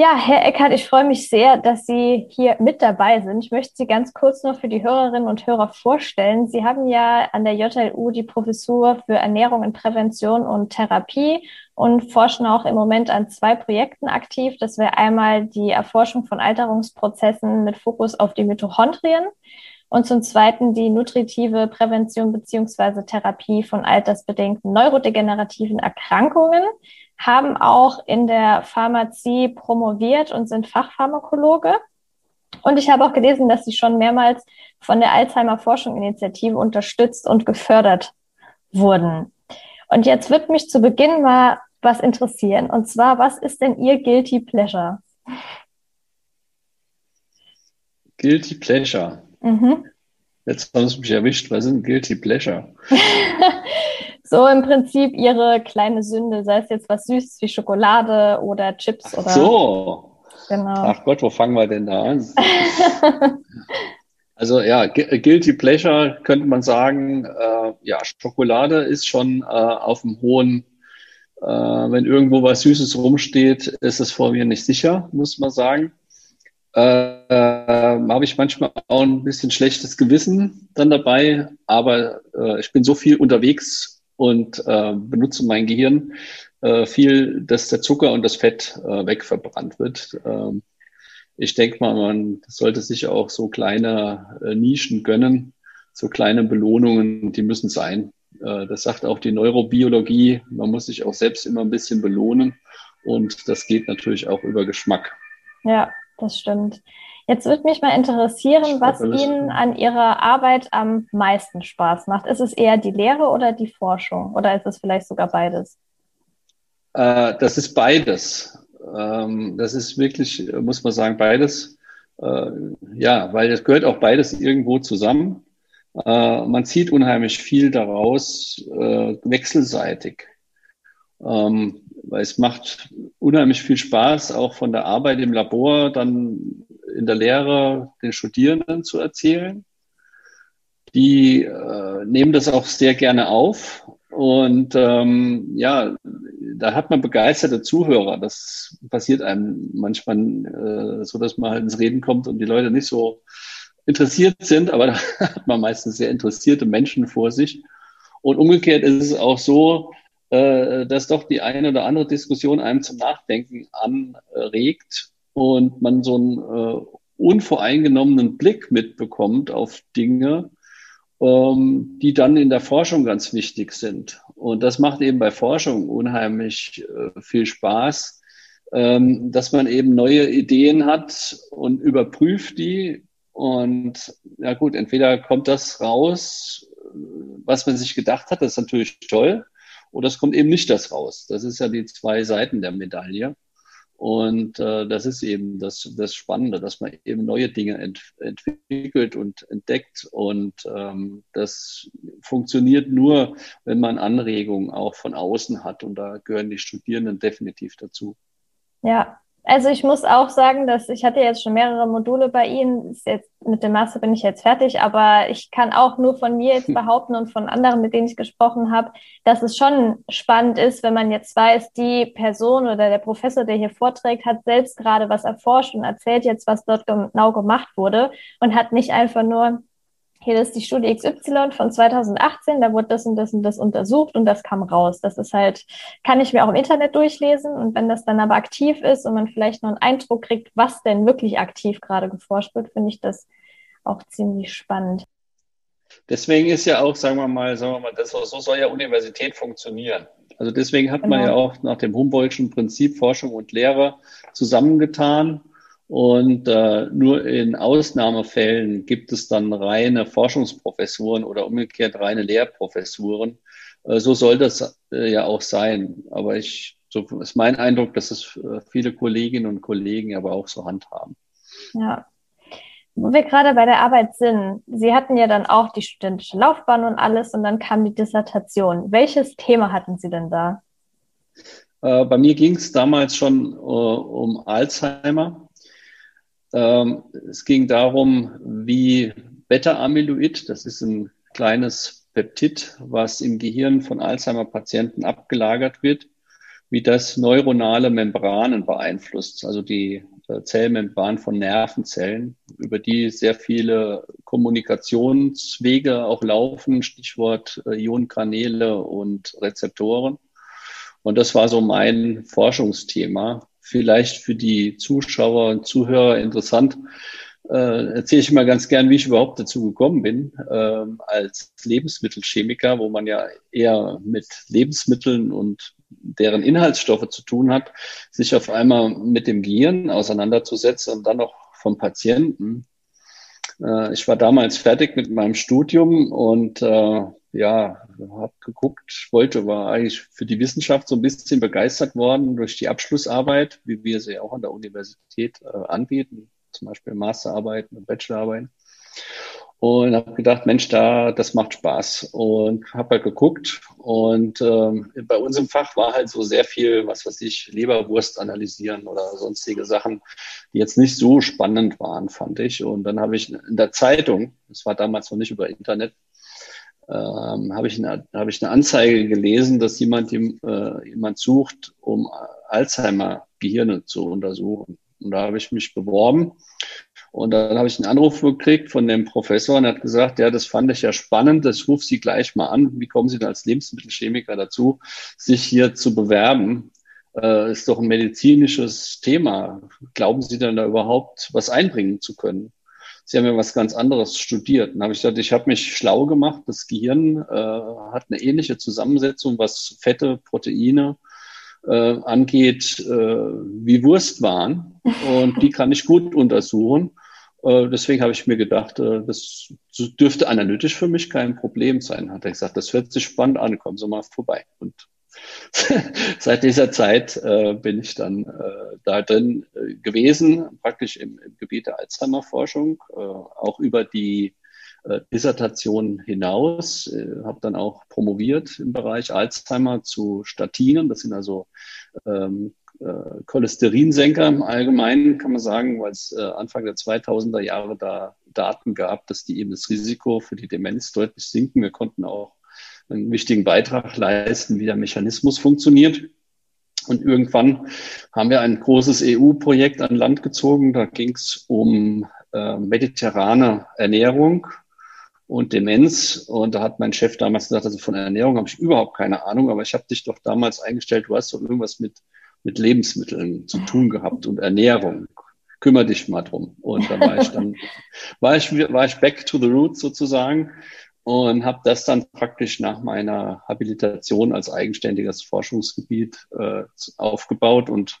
Ja, Herr Eckhardt, ich freue mich sehr, dass Sie hier mit dabei sind. Ich möchte Sie ganz kurz noch für die Hörerinnen und Hörer vorstellen. Sie haben ja an der JLU die Professur für Ernährung in Prävention und Therapie und forschen auch im Moment an zwei Projekten aktiv. Das wäre einmal die Erforschung von Alterungsprozessen mit Fokus auf die Mitochondrien und zum Zweiten die nutritive Prävention beziehungsweise Therapie von altersbedingten neurodegenerativen Erkrankungen haben auch in der Pharmazie promoviert und sind Fachpharmakologe. Und ich habe auch gelesen, dass sie schon mehrmals von der Alzheimer Forschung-Initiative unterstützt und gefördert wurden. Und jetzt wird mich zu Beginn mal was interessieren. Und zwar, was ist denn Ihr Guilty Pleasure? Guilty Pleasure. Mhm. Jetzt haben Sie mich erwischt. Was ist ein Guilty Pleasure? So im Prinzip ihre kleine Sünde, sei es jetzt was Süßes wie Schokolade oder Chips oder. So. Genau. Ach Gott, wo fangen wir denn da an? also ja, Guilty Pleasure könnte man sagen, äh, ja, Schokolade ist schon äh, auf dem hohen, äh, wenn irgendwo was Süßes rumsteht, ist es vor mir nicht sicher, muss man sagen. Äh, äh, habe ich manchmal auch ein bisschen schlechtes Gewissen dann dabei, aber äh, ich bin so viel unterwegs und äh, benutze mein Gehirn äh, viel, dass der Zucker und das Fett äh, wegverbrannt wird. Ähm, ich denke mal, man sollte sich auch so kleine äh, Nischen gönnen, so kleine Belohnungen, die müssen sein. Äh, das sagt auch die Neurobiologie. Man muss sich auch selbst immer ein bisschen belohnen und das geht natürlich auch über Geschmack. Ja, das stimmt. Jetzt würde mich mal interessieren, was Ihnen an Ihrer Arbeit am meisten Spaß macht. Ist es eher die Lehre oder die Forschung? Oder ist es vielleicht sogar beides? Äh, das ist beides. Ähm, das ist wirklich, muss man sagen, beides. Äh, ja, weil es gehört auch beides irgendwo zusammen. Äh, man zieht unheimlich viel daraus, äh, wechselseitig. Ähm, weil es macht unheimlich viel Spaß, auch von der Arbeit im Labor dann in der Lehre den Studierenden zu erzählen. Die äh, nehmen das auch sehr gerne auf. Und ähm, ja, da hat man begeisterte Zuhörer. Das passiert einem manchmal äh, so, dass man halt ins Reden kommt und die Leute nicht so interessiert sind, aber da hat man meistens sehr interessierte Menschen vor sich. Und umgekehrt ist es auch so, äh, dass doch die eine oder andere Diskussion einem zum Nachdenken anregt und man so einen äh, unvoreingenommenen Blick mitbekommt auf Dinge, ähm, die dann in der Forschung ganz wichtig sind. Und das macht eben bei Forschung unheimlich äh, viel Spaß, ähm, dass man eben neue Ideen hat und überprüft die. Und ja gut, entweder kommt das raus, was man sich gedacht hat, das ist natürlich toll, oder es kommt eben nicht das raus. Das ist ja die zwei Seiten der Medaille. Und äh, das ist eben das, das Spannende, dass man eben neue Dinge ent, entwickelt und entdeckt. Und ähm, das funktioniert nur, wenn man Anregungen auch von außen hat. Und da gehören die Studierenden definitiv dazu. Ja, also ich muss auch sagen, dass ich hatte jetzt schon mehrere Module bei Ihnen. Jetzt, mit dem Master bin ich jetzt fertig, aber ich kann auch nur von mir jetzt behaupten und von anderen, mit denen ich gesprochen habe, dass es schon spannend ist, wenn man jetzt weiß, die Person oder der Professor, der hier vorträgt, hat selbst gerade was erforscht und erzählt jetzt, was dort genau gemacht wurde und hat nicht einfach nur hier ist die Studie XY von 2018, da wurde das und das und das untersucht und das kam raus. Das ist halt, kann ich mir auch im Internet durchlesen und wenn das dann aber aktiv ist und man vielleicht noch einen Eindruck kriegt, was denn wirklich aktiv gerade geforscht wird, finde ich das auch ziemlich spannend. Deswegen ist ja auch, sagen wir mal, sagen wir mal, das, so soll ja Universität funktionieren. Also deswegen hat genau. man ja auch nach dem Humboldtschen Prinzip Forschung und Lehre zusammengetan und äh, nur in Ausnahmefällen gibt es dann reine Forschungsprofessuren oder umgekehrt reine Lehrprofessuren. Äh, so soll das äh, ja auch sein. Aber ich so ist mein Eindruck, dass es äh, viele Kolleginnen und Kollegen aber auch so handhaben. Ja. Wo wir gerade bei der Arbeit sind, Sie hatten ja dann auch die studentische Laufbahn und alles und dann kam die Dissertation. Welches Thema hatten Sie denn da? Äh, bei mir ging es damals schon äh, um Alzheimer. Ähm, es ging darum, wie Beta-Amyloid, das ist ein kleines Peptid, was im Gehirn von Alzheimer-Patienten abgelagert wird, wie das neuronale Membranen beeinflusst, also die äh, Zellmembran von Nervenzellen, über die sehr viele Kommunikationswege auch laufen, Stichwort äh, Ionenkanäle und Rezeptoren. Und das war so mein Forschungsthema. Vielleicht für die Zuschauer und Zuhörer interessant. Äh, erzähle ich mal ganz gern, wie ich überhaupt dazu gekommen bin, äh, als Lebensmittelchemiker, wo man ja eher mit Lebensmitteln und deren Inhaltsstoffe zu tun hat, sich auf einmal mit dem Gehirn auseinanderzusetzen und dann noch vom Patienten. Äh, ich war damals fertig mit meinem Studium und äh, ja, habe geguckt, wollte, war eigentlich für die Wissenschaft so ein bisschen begeistert worden durch die Abschlussarbeit, wie wir sie auch an der Universität äh, anbieten, zum Beispiel Masterarbeiten und Bachelorarbeiten. Und habe gedacht, Mensch, da, das macht Spaß. Und habe halt geguckt. Und ähm, bei uns im Fach war halt so sehr viel, was weiß ich, Leberwurst analysieren oder sonstige Sachen, die jetzt nicht so spannend waren, fand ich. Und dann habe ich in der Zeitung, das war damals noch nicht über Internet, ähm, habe ich, hab ich eine Anzeige gelesen, dass jemand, äh, jemand sucht, um Alzheimer-Gehirne zu untersuchen. Und da habe ich mich beworben. Und dann habe ich einen Anruf gekriegt von dem Professor und hat gesagt, ja, das fand ich ja spannend, das ruft Sie gleich mal an. Wie kommen Sie denn als Lebensmittelchemiker dazu, sich hier zu bewerben? Äh, ist doch ein medizinisches Thema. Glauben Sie denn da überhaupt was einbringen zu können? Sie haben ja was ganz anderes studiert. Dann habe ich gesagt, ich habe mich schlau gemacht. Das Gehirn äh, hat eine ähnliche Zusammensetzung, was Fette, Proteine äh, angeht, äh, wie Wurstwaren. Und die kann ich gut untersuchen. Äh, deswegen habe ich mir gedacht, äh, das dürfte analytisch für mich kein Problem sein. Hat er gesagt, das hört sich spannend an, kommen Sie mal vorbei. Und seit dieser Zeit äh, bin ich dann äh, da drin äh, gewesen, praktisch im, im Gebiet der Alzheimer-Forschung, äh, auch über die äh, Dissertation hinaus, äh, habe dann auch promoviert im Bereich Alzheimer zu Statinen. Das sind also ähm, äh, Cholesterinsenker im Allgemeinen, kann man sagen, weil es äh, Anfang der 2000er Jahre da Daten gab, dass die eben das Risiko für die Demenz deutlich sinken. Wir konnten auch einen wichtigen Beitrag leisten, wie der Mechanismus funktioniert. Und irgendwann haben wir ein großes EU-Projekt an Land gezogen. Da ging es um äh, mediterrane Ernährung und Demenz. Und da hat mein Chef damals gesagt, also von Ernährung habe ich überhaupt keine Ahnung, aber ich habe dich doch damals eingestellt, du hast doch irgendwas mit, mit Lebensmitteln zu tun gehabt und Ernährung. Kümmer dich mal drum. Und da war ich dann, war ich, war ich back to the roots sozusagen und habe das dann praktisch nach meiner Habilitation als eigenständiges Forschungsgebiet äh, aufgebaut und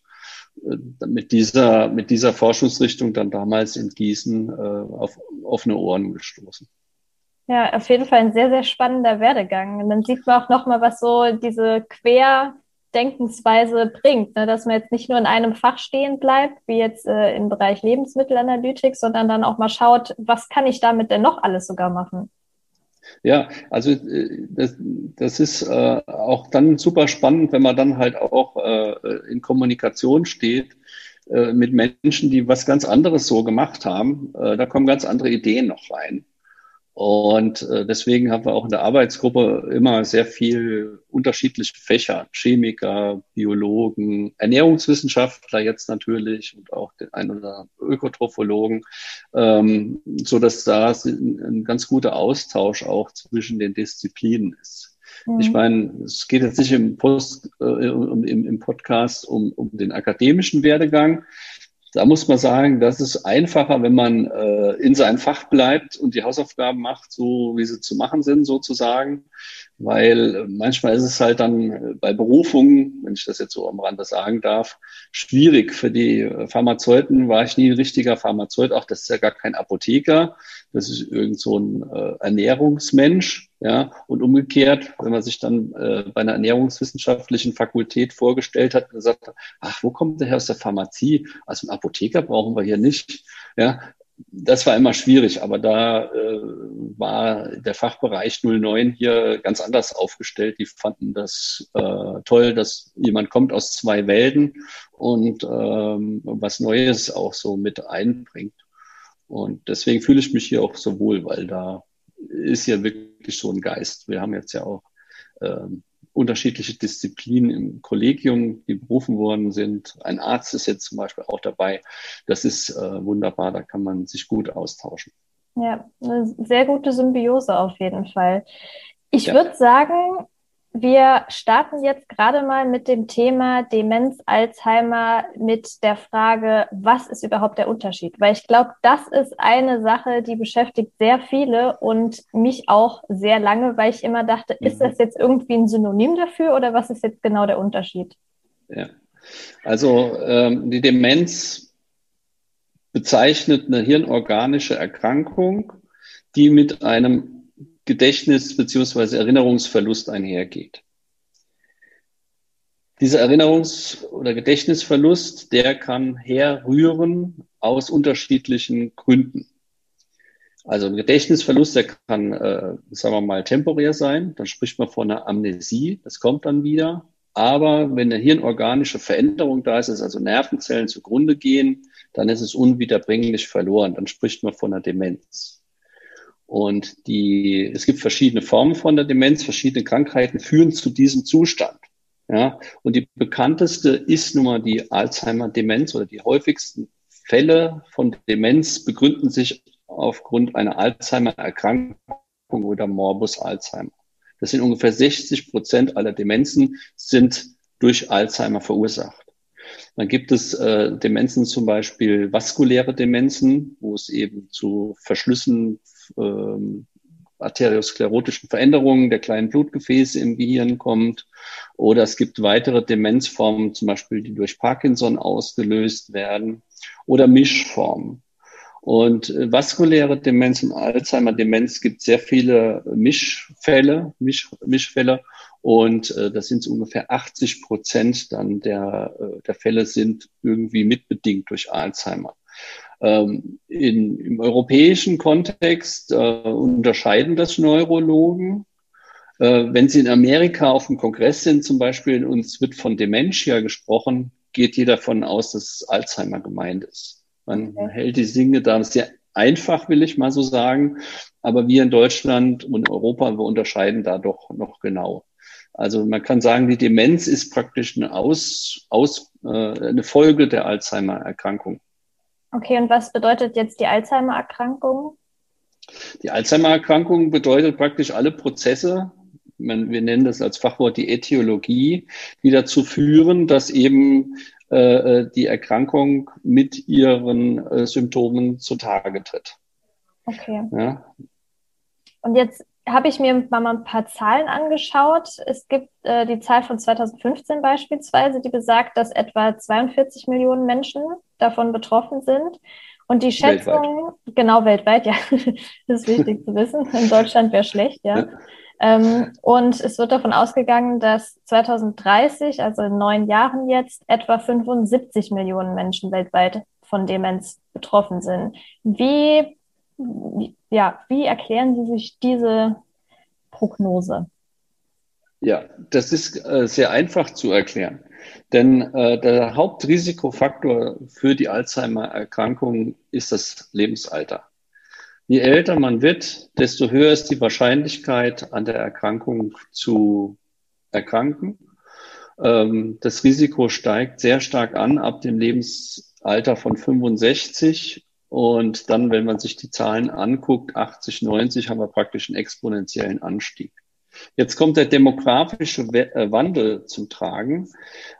äh, mit dieser, mit dieser Forschungsrichtung dann damals in Gießen äh, auf offene Ohren gestoßen. Ja, auf jeden Fall ein sehr, sehr spannender Werdegang. Und dann sieht man auch nochmal, was so diese Querdenkensweise bringt, ne? dass man jetzt nicht nur in einem Fach stehen bleibt, wie jetzt äh, im Bereich Lebensmittelanalytik, sondern dann auch mal schaut, was kann ich damit denn noch alles sogar machen? Ja, also äh, das, das ist äh, auch dann super spannend, wenn man dann halt auch äh, in Kommunikation steht äh, mit Menschen, die was ganz anderes so gemacht haben. Äh, da kommen ganz andere Ideen noch rein. Und äh, deswegen haben wir auch in der Arbeitsgruppe immer sehr viel unterschiedliche Fächer, Chemiker, Biologen, Ernährungswissenschaftler jetzt natürlich und auch den ein oder Ökotrophologen, ähm, so dass da ein, ganz guter Austausch auch zwischen den Disziplinen ist. Mhm. Ich meine, es geht jetzt nicht im, Post, äh, im, im Podcast um, um den akademischen Werdegang. Da muss man sagen, das ist einfacher, wenn man äh, in seinem Fach bleibt und die Hausaufgaben macht, so wie sie zu machen sind, sozusagen. Weil manchmal ist es halt dann bei Berufungen, wenn ich das jetzt so am Rande sagen darf, schwierig. Für die Pharmazeuten war ich nie ein richtiger Pharmazeut. Auch das ist ja gar kein Apotheker. Das ist irgend so ein äh, Ernährungsmensch. Ja, und umgekehrt, wenn man sich dann äh, bei einer ernährungswissenschaftlichen Fakultät vorgestellt hat und gesagt hat, ach, wo kommt der her aus der Pharmazie? Also einen Apotheker brauchen wir hier nicht. Ja, das war immer schwierig, aber da äh, war der Fachbereich 09 hier ganz anders aufgestellt. Die fanden das äh, toll, dass jemand kommt aus zwei Welten und ähm, was Neues auch so mit einbringt. Und deswegen fühle ich mich hier auch so wohl, weil da ist ja wirklich so ein Geist. Wir haben jetzt ja auch ähm, unterschiedliche Disziplinen im Kollegium, die berufen worden sind. Ein Arzt ist jetzt zum Beispiel auch dabei. Das ist äh, wunderbar, da kann man sich gut austauschen. Ja, eine sehr gute Symbiose auf jeden Fall. Ich ja. würde sagen, wir starten jetzt gerade mal mit dem Thema Demenz, Alzheimer, mit der Frage, was ist überhaupt der Unterschied? Weil ich glaube, das ist eine Sache, die beschäftigt sehr viele und mich auch sehr lange, weil ich immer dachte, mhm. ist das jetzt irgendwie ein Synonym dafür oder was ist jetzt genau der Unterschied? Ja, also ähm, die Demenz bezeichnet eine hirnorganische Erkrankung, die mit einem Gedächtnis- beziehungsweise Erinnerungsverlust einhergeht. Dieser Erinnerungs- oder Gedächtnisverlust, der kann herrühren aus unterschiedlichen Gründen. Also ein Gedächtnisverlust, der kann, äh, sagen wir mal, temporär sein. Dann spricht man von einer Amnesie. Das kommt dann wieder. Aber wenn eine hirnorganische Veränderung da ist, also Nervenzellen zugrunde gehen, dann ist es unwiederbringlich verloren. Dann spricht man von einer Demenz. Und die, es gibt verschiedene Formen von der Demenz, verschiedene Krankheiten führen zu diesem Zustand. Ja, und die bekannteste ist nun mal die Alzheimer-Demenz oder die häufigsten Fälle von Demenz begründen sich aufgrund einer Alzheimer-Erkrankung oder Morbus Alzheimer. Das sind ungefähr 60 Prozent aller Demenzen sind durch Alzheimer verursacht. Dann gibt es äh, Demenzen, zum Beispiel vaskuläre Demenzen, wo es eben zu Verschlüssen ähm, arteriosklerotischen Veränderungen der kleinen Blutgefäße im Gehirn kommt. Oder es gibt weitere Demenzformen, zum Beispiel, die durch Parkinson ausgelöst werden. Oder Mischformen. Und äh, vaskuläre Demenz und Alzheimer-Demenz gibt sehr viele Mischfälle, Misch, Mischfälle. Und äh, das sind so ungefähr 80 Prozent dann der, äh, der Fälle sind irgendwie mitbedingt durch Alzheimer. Ähm, in, Im europäischen Kontext äh, unterscheiden das Neurologen. Äh, wenn Sie in Amerika auf dem Kongress sind zum Beispiel und es wird von Dementia gesprochen, geht jeder davon aus, dass Alzheimer gemeint ist. Man okay. hält die Dinge da sehr einfach, will ich mal so sagen. Aber wir in Deutschland und Europa, wir unterscheiden da doch noch genau. Also man kann sagen, die Demenz ist praktisch eine, Aus, Aus, äh, eine Folge der Alzheimer-Erkrankung. Okay, und was bedeutet jetzt die Alzheimer-Erkrankung? Die Alzheimer-Erkrankung bedeutet praktisch alle Prozesse, wir nennen das als Fachwort die Äthiologie, die dazu führen, dass eben äh, die Erkrankung mit ihren äh, Symptomen zutage tritt. Okay. Ja. Und jetzt habe ich mir mal ein paar Zahlen angeschaut. Es gibt äh, die Zahl von 2015 beispielsweise, die besagt, dass etwa 42 Millionen Menschen davon betroffen sind. Und die Schätzung, weltweit. genau weltweit, ja, das ist wichtig zu wissen. In Deutschland wäre schlecht, ja. ja. Ähm, und es wird davon ausgegangen, dass 2030, also in neun Jahren jetzt, etwa 75 Millionen Menschen weltweit von Demenz betroffen sind. Wie ja, wie erklären Sie sich diese Prognose? Ja, das ist äh, sehr einfach zu erklären. Denn äh, der Hauptrisikofaktor für die Alzheimer-Erkrankung ist das Lebensalter. Je älter man wird, desto höher ist die Wahrscheinlichkeit, an der Erkrankung zu erkranken. Ähm, das Risiko steigt sehr stark an ab dem Lebensalter von 65 und dann, wenn man sich die Zahlen anguckt, 80, 90, haben wir praktisch einen exponentiellen Anstieg. Jetzt kommt der demografische äh, Wandel zum Tragen,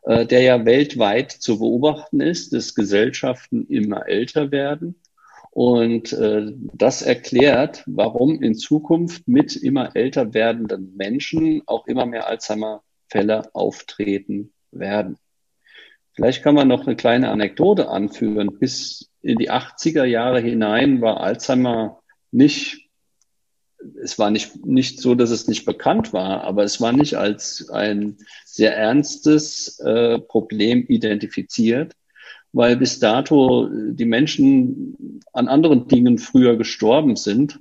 äh, der ja weltweit zu beobachten ist, dass Gesellschaften immer älter werden. Und äh, das erklärt, warum in Zukunft mit immer älter werdenden Menschen auch immer mehr Alzheimer-Fälle auftreten werden. Vielleicht kann man noch eine kleine Anekdote anführen. Bis in die 80er Jahre hinein war Alzheimer nicht, es war nicht, nicht so, dass es nicht bekannt war, aber es war nicht als ein sehr ernstes äh, Problem identifiziert weil bis dato die Menschen an anderen Dingen früher gestorben sind,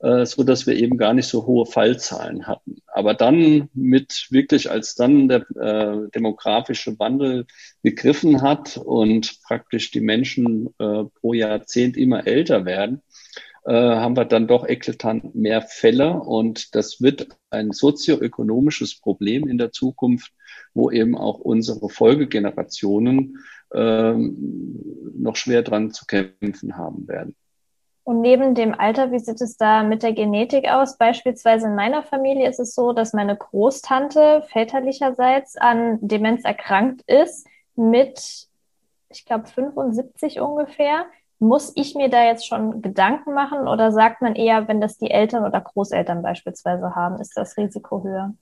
äh, so dass wir eben gar nicht so hohe Fallzahlen hatten. Aber dann mit wirklich, als dann der äh, demografische Wandel gegriffen hat und praktisch die Menschen äh, pro Jahrzehnt immer älter werden, äh, haben wir dann doch eklatant mehr Fälle und das wird ein sozioökonomisches Problem in der Zukunft, wo eben auch unsere Folgegenerationen ähm, noch schwer dran zu kämpfen haben werden. Und neben dem Alter, wie sieht es da mit der Genetik aus? Beispielsweise in meiner Familie ist es so, dass meine Großtante väterlicherseits an Demenz erkrankt ist mit, ich glaube, 75 ungefähr. Muss ich mir da jetzt schon Gedanken machen oder sagt man eher, wenn das die Eltern oder Großeltern beispielsweise haben, ist das Risiko höher?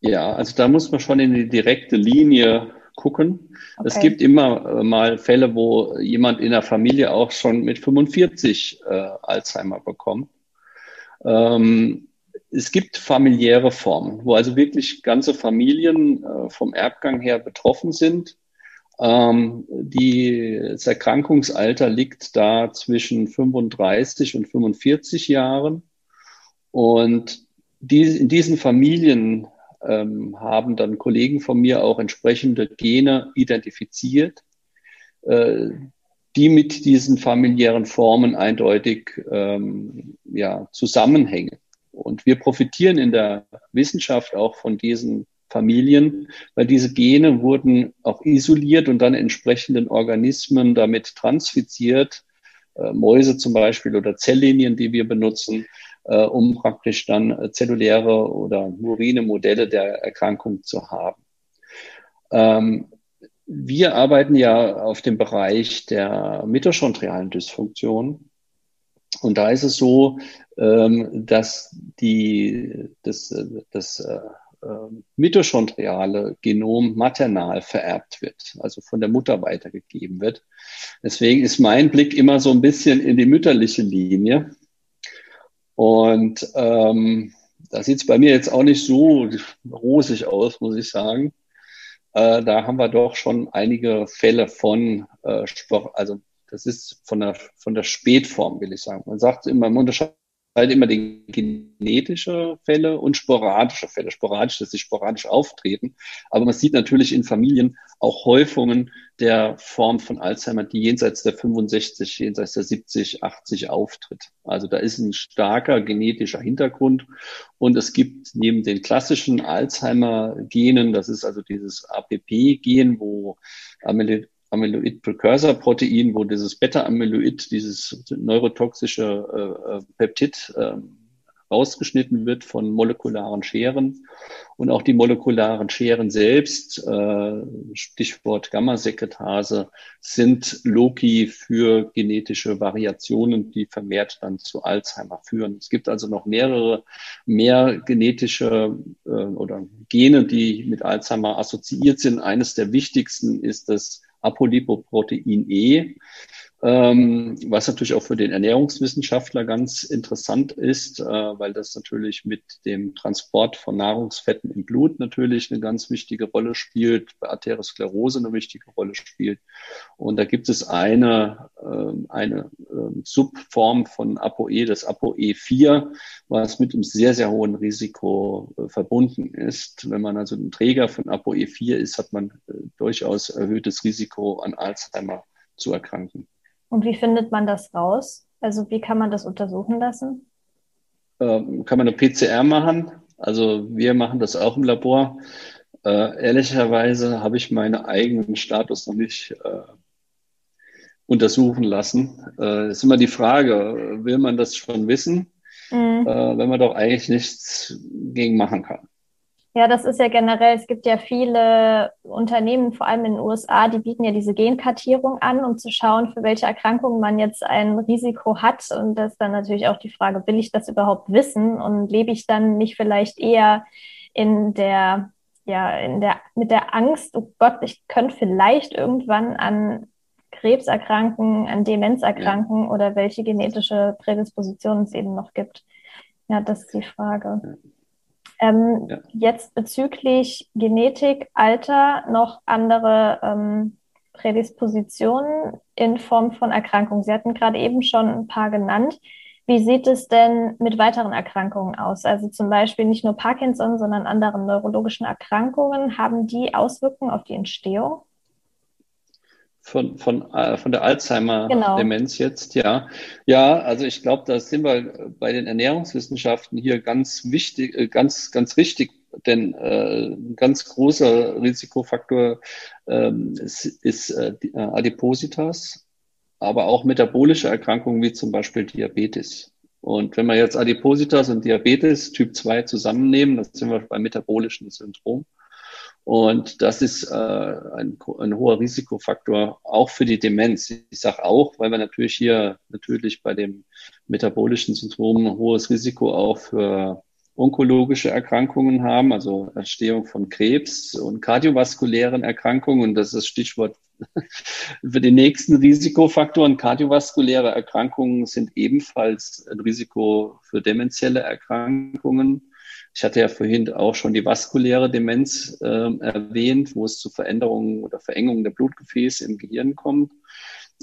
Ja, also da muss man schon in die direkte Linie gucken. Okay. Es gibt immer äh, mal Fälle, wo jemand in der Familie auch schon mit 45 äh, Alzheimer bekommt. Ähm, es gibt familiäre Formen, wo also wirklich ganze Familien äh, vom Erbgang her betroffen sind. Ähm, die, das Erkrankungsalter liegt da zwischen 35 und 45 Jahren. Und die, in diesen Familien ähm, haben dann Kollegen von mir auch entsprechende Gene identifiziert, äh, die mit diesen familiären Formen eindeutig ähm, ja, zusammenhängen. Und wir profitieren in der Wissenschaft auch von diesen Familien, weil diese Gene wurden auch isoliert und dann entsprechenden Organismen damit transfiziert, äh, Mäuse zum Beispiel oder Zelllinien, die wir benutzen, äh, um praktisch dann äh, zelluläre oder murine Modelle der Erkrankung zu haben. Ähm, wir arbeiten ja auf dem Bereich der mitochondrialen Dysfunktion. Und da ist es so, ähm, dass die, das, das äh, mitochondriale Genom maternal vererbt wird, also von der Mutter weitergegeben wird. Deswegen ist mein Blick immer so ein bisschen in die mütterliche Linie. Und ähm, da sieht es bei mir jetzt auch nicht so rosig aus, muss ich sagen. Äh, da haben wir doch schon einige Fälle von äh, Sport, also das ist von der, von der Spätform, will ich sagen. Man sagt immer, man unterscheidet halt immer die genetische Fälle und sporadische Fälle. Sporadisch, dass sie sporadisch auftreten. Aber man sieht natürlich in Familien auch Häufungen der Form von Alzheimer, die jenseits der 65, jenseits der 70, 80 auftritt. Also da ist ein starker genetischer Hintergrund. Und es gibt neben den klassischen Alzheimer-Genen, das ist also dieses APP-Gen, wo Amyloid Amyloid-Precursor-Protein, wo dieses Beta-Amyloid, dieses neurotoxische äh, äh, Peptid äh, rausgeschnitten wird von molekularen Scheren. Und auch die molekularen Scheren selbst, äh, Stichwort Gamma-Sekretase, sind Loki für genetische Variationen, die vermehrt dann zu Alzheimer führen. Es gibt also noch mehrere mehr genetische äh, oder Gene, die mit Alzheimer assoziiert sind. Eines der wichtigsten ist das Apolipoprotein E, ähm, was natürlich auch für den Ernährungswissenschaftler ganz interessant ist, äh, weil das natürlich mit dem Transport von Nahrungsfetten im Blut natürlich eine ganz wichtige Rolle spielt, bei Arteriosklerose eine wichtige Rolle spielt. Und da gibt es eine, äh, eine äh, Subform von ApoE, das ApoE4, was mit einem sehr, sehr hohen Risiko äh, verbunden ist. Wenn man also ein Träger von ApoE4 ist, hat man äh, durchaus erhöhtes Risiko an Alzheimer zu erkranken. Und wie findet man das raus? Also wie kann man das untersuchen lassen? Ähm, kann man eine PCR machen. Also wir machen das auch im Labor. Äh, ehrlicherweise habe ich meinen eigenen Status noch nicht äh, untersuchen lassen. Äh, ist immer die Frage, will man das schon wissen, mhm. äh, wenn man doch eigentlich nichts gegen machen kann? Ja, das ist ja generell, es gibt ja viele Unternehmen, vor allem in den USA, die bieten ja diese Genkartierung an, um zu schauen, für welche Erkrankungen man jetzt ein Risiko hat. Und das ist dann natürlich auch die Frage, will ich das überhaupt wissen und lebe ich dann nicht vielleicht eher in der, ja, in der, mit der Angst, oh Gott, ich könnte vielleicht irgendwann an Krebs erkranken, an Demenz erkranken ja. oder welche genetische Prädispositionen es eben noch gibt. Ja, das ist die Frage. Ähm, ja. Jetzt bezüglich Genetik, Alter, noch andere ähm, Prädispositionen in Form von Erkrankungen. Sie hatten gerade eben schon ein paar genannt. Wie sieht es denn mit weiteren Erkrankungen aus? Also zum Beispiel nicht nur Parkinson, sondern anderen neurologischen Erkrankungen. Haben die Auswirkungen auf die Entstehung? Von, von, äh, von der Alzheimer-Demenz genau. jetzt, ja. Ja, also ich glaube, da sind wir bei den Ernährungswissenschaften hier ganz wichtig, äh, ganz, ganz richtig, denn äh, ein ganz großer Risikofaktor ähm, ist, ist äh, äh, Adipositas, aber auch metabolische Erkrankungen wie zum Beispiel Diabetes. Und wenn wir jetzt Adipositas und Diabetes Typ 2 zusammennehmen, dann sind wir beim metabolischen Syndrom. Und das ist äh, ein, ein hoher Risikofaktor auch für die Demenz. Ich sage auch, weil wir natürlich hier natürlich bei dem metabolischen Syndrom ein hohes Risiko auch für onkologische Erkrankungen haben, also Entstehung von Krebs und kardiovaskulären Erkrankungen. Und das ist das Stichwort für die nächsten Risikofaktoren. Kardiovaskuläre Erkrankungen sind ebenfalls ein Risiko für dementielle Erkrankungen. Ich hatte ja vorhin auch schon die vaskuläre Demenz äh, erwähnt, wo es zu Veränderungen oder Verengungen der Blutgefäße im Gehirn kommt.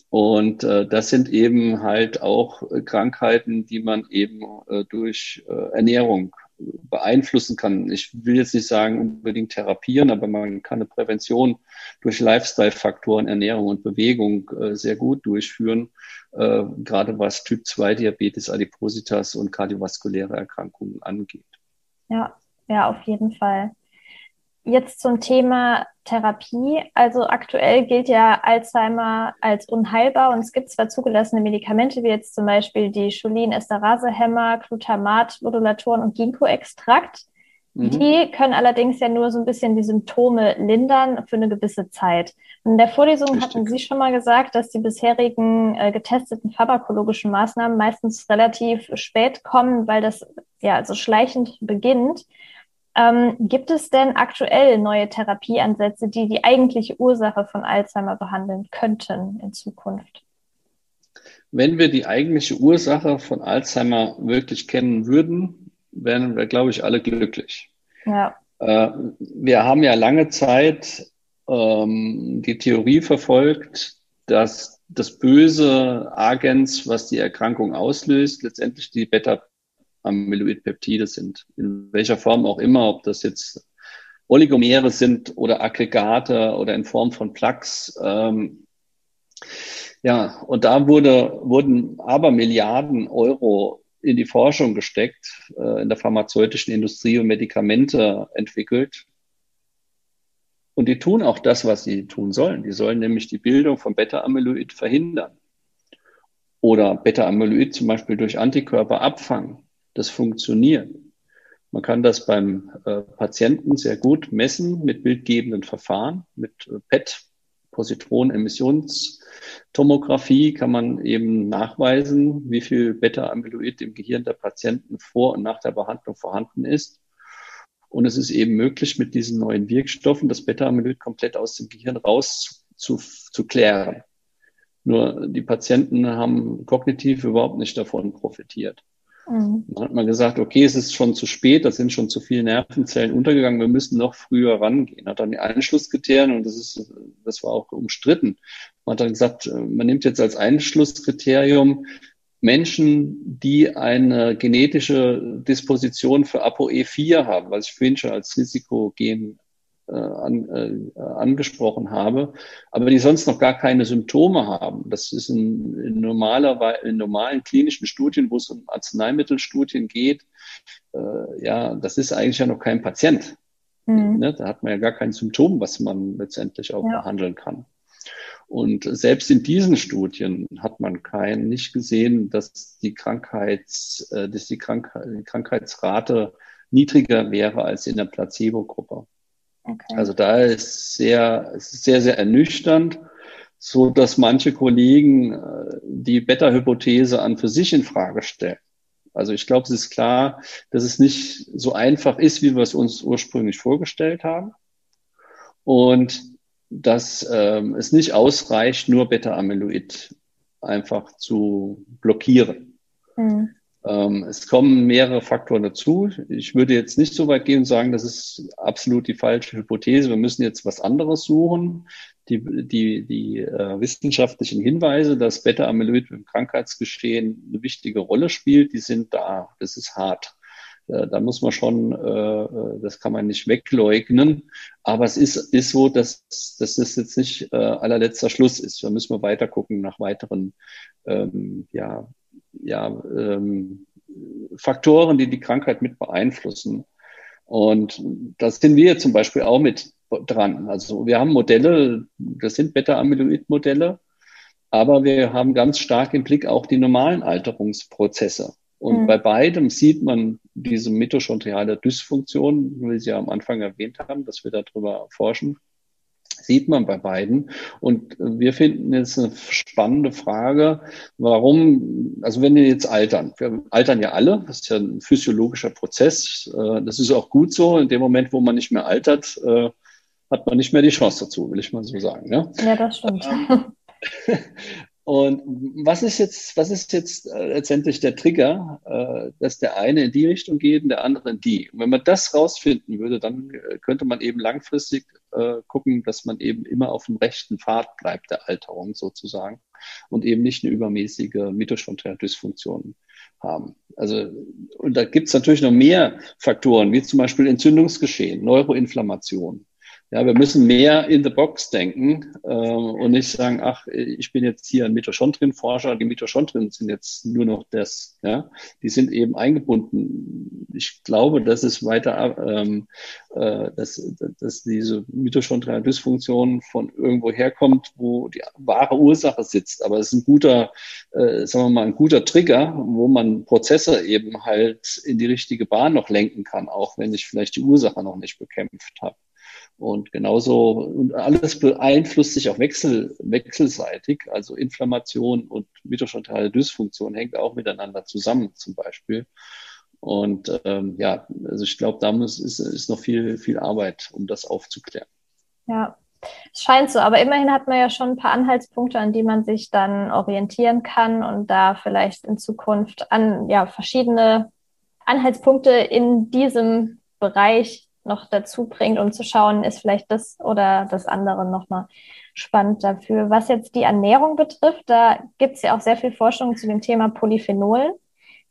Und äh, das sind eben halt auch äh, Krankheiten, die man eben äh, durch äh, Ernährung beeinflussen kann. Ich will jetzt nicht sagen unbedingt therapieren, aber man kann eine Prävention durch Lifestyle-Faktoren, Ernährung und Bewegung äh, sehr gut durchführen, äh, gerade was Typ 2 Diabetes, Adipositas und kardiovaskuläre Erkrankungen angeht. Ja, ja, auf jeden Fall. Jetzt zum Thema Therapie. Also aktuell gilt ja Alzheimer als unheilbar und es gibt zwar zugelassene Medikamente, wie jetzt zum Beispiel die Cholin-Esterase-Hämmer, Glutamat-Modulatoren und Ginkgo-Extrakt. Mhm. Die können allerdings ja nur so ein bisschen die Symptome lindern für eine gewisse Zeit. Und in der Vorlesung Richtig. hatten Sie schon mal gesagt, dass die bisherigen äh, getesteten pharmakologischen Maßnahmen meistens relativ spät kommen, weil das ja so schleichend beginnt. Ähm, gibt es denn aktuell neue Therapieansätze, die die eigentliche Ursache von Alzheimer behandeln könnten in Zukunft? Wenn wir die eigentliche Ursache von Alzheimer wirklich kennen würden, wären wir, glaube ich, alle glücklich. Ja. Äh, wir haben ja lange Zeit ähm, die Theorie verfolgt, dass das böse Agens, was die Erkrankung auslöst, letztendlich die Beta-Amyloid-Peptide sind. In welcher Form auch immer, ob das jetzt Oligomere sind oder Aggregate oder in Form von Plaques. Ähm, ja, und da wurde, wurden aber Milliarden Euro in die Forschung gesteckt, äh, in der pharmazeutischen Industrie und Medikamente entwickelt. Und die tun auch das, was sie tun sollen. Die sollen nämlich die Bildung von Beta-Amyloid verhindern. Oder Beta-Amyloid zum Beispiel durch Antikörper abfangen. Das funktioniert. Man kann das beim äh, Patienten sehr gut messen mit bildgebenden Verfahren, mit äh, PET, Positronenemissionstomographie kann man eben nachweisen, wie viel Beta-Amyloid im Gehirn der Patienten vor und nach der Behandlung vorhanden ist. Und es ist eben möglich, mit diesen neuen Wirkstoffen das Beta-Amyloid komplett aus dem Gehirn raus zu, zu klären. Nur die Patienten haben kognitiv überhaupt nicht davon profitiert. Mhm. Dann hat man gesagt, okay, es ist schon zu spät, da sind schon zu viele Nervenzellen untergegangen, wir müssen noch früher rangehen. Hat dann die Einschlusskriterien, und das ist, das war auch umstritten. Man hat dann gesagt, man nimmt jetzt als Einschlusskriterium Menschen, die eine genetische Disposition für ApoE4 haben, was ich vorhin schon als Risikogen äh, an, äh, angesprochen habe, aber die sonst noch gar keine Symptome haben. Das ist in, in, normaler, in normalen klinischen Studien, wo es um Arzneimittelstudien geht, äh, ja, das ist eigentlich ja noch kein Patient. Mhm. Ne? Da hat man ja gar kein Symptom, was man letztendlich auch ja. behandeln kann. Und selbst in diesen Studien hat man kein, nicht gesehen, dass die Krankheits, äh, dass die, Krank die Krankheitsrate niedriger wäre als in der Placebo-Gruppe. Okay. Also da ist sehr, sehr, sehr ernüchternd, so dass manche Kollegen äh, die Beta-Hypothese an für sich in Frage stellen. Also ich glaube, es ist klar, dass es nicht so einfach ist, wie wir es uns ursprünglich vorgestellt haben. Und dass ähm, es nicht ausreicht, nur Beta-Amyloid einfach zu blockieren. Mhm. Ähm, es kommen mehrere Faktoren dazu. Ich würde jetzt nicht so weit gehen und sagen, das ist absolut die falsche Hypothese. Wir müssen jetzt was anderes suchen. Die, die, die äh, wissenschaftlichen Hinweise, dass Beta-Amyloid im Krankheitsgeschehen eine wichtige Rolle spielt, die sind da. Das ist hart. Äh, da muss man schon, äh, äh, das kann man nicht wegleugnen. Aber es ist, ist so, dass, dass das jetzt nicht äh, allerletzter Schluss ist. Da müssen wir weiter gucken nach weiteren ähm, ja, ja, ähm, Faktoren, die die Krankheit mit beeinflussen. Und das sind wir zum Beispiel auch mit dran. Also wir haben Modelle, das sind Beta-Amyloid-Modelle, aber wir haben ganz stark im Blick auch die normalen Alterungsprozesse. Und mhm. bei beidem sieht man diese mitochondriale Dysfunktion, wie Sie ja am Anfang erwähnt haben, dass wir darüber forschen sieht man bei beiden. Und wir finden jetzt eine spannende Frage, warum, also wenn wir jetzt altern, wir altern ja alle, das ist ja ein physiologischer Prozess, äh, das ist auch gut so, in dem Moment, wo man nicht mehr altert, äh, hat man nicht mehr die Chance dazu, will ich mal so sagen. Ja, ja das stimmt. Und was ist jetzt, was ist jetzt äh, letztendlich der Trigger, äh, dass der eine in die Richtung geht und der andere in die? Und wenn man das rausfinden würde, dann äh, könnte man eben langfristig gucken, dass man eben immer auf dem rechten Pfad bleibt, der Alterung sozusagen, und eben nicht eine übermäßige mitochondriale Dysfunktion haben. Also, und da gibt es natürlich noch mehr Faktoren, wie zum Beispiel Entzündungsgeschehen, Neuroinflammation, ja, wir müssen mehr in the box denken äh, und nicht sagen, ach, ich bin jetzt hier ein Mitochondrien-Forscher, die Mitochondrien sind jetzt nur noch das. Ja, die sind eben eingebunden. Ich glaube, dass es weiter, ähm, äh, dass, dass diese mitochondriale Dysfunktion von irgendwo herkommt, wo die wahre Ursache sitzt. Aber es ist ein guter, äh, sagen wir mal, ein guter Trigger, wo man Prozesse eben halt in die richtige Bahn noch lenken kann, auch wenn ich vielleicht die Ursache noch nicht bekämpft habe. Und genauso, und alles beeinflusst sich auch wechsel, wechselseitig. Also Inflammation und mitochondriale Dysfunktion hängt auch miteinander zusammen zum Beispiel. Und ähm, ja, also ich glaube, da muss, ist, ist noch viel, viel Arbeit, um das aufzuklären. Ja, es scheint so, aber immerhin hat man ja schon ein paar Anhaltspunkte, an die man sich dann orientieren kann und da vielleicht in Zukunft an ja verschiedene Anhaltspunkte in diesem Bereich noch dazu bringt, um zu schauen, ist vielleicht das oder das andere nochmal spannend dafür. Was jetzt die Ernährung betrifft, da gibt es ja auch sehr viel Forschung zu dem Thema Polyphenol.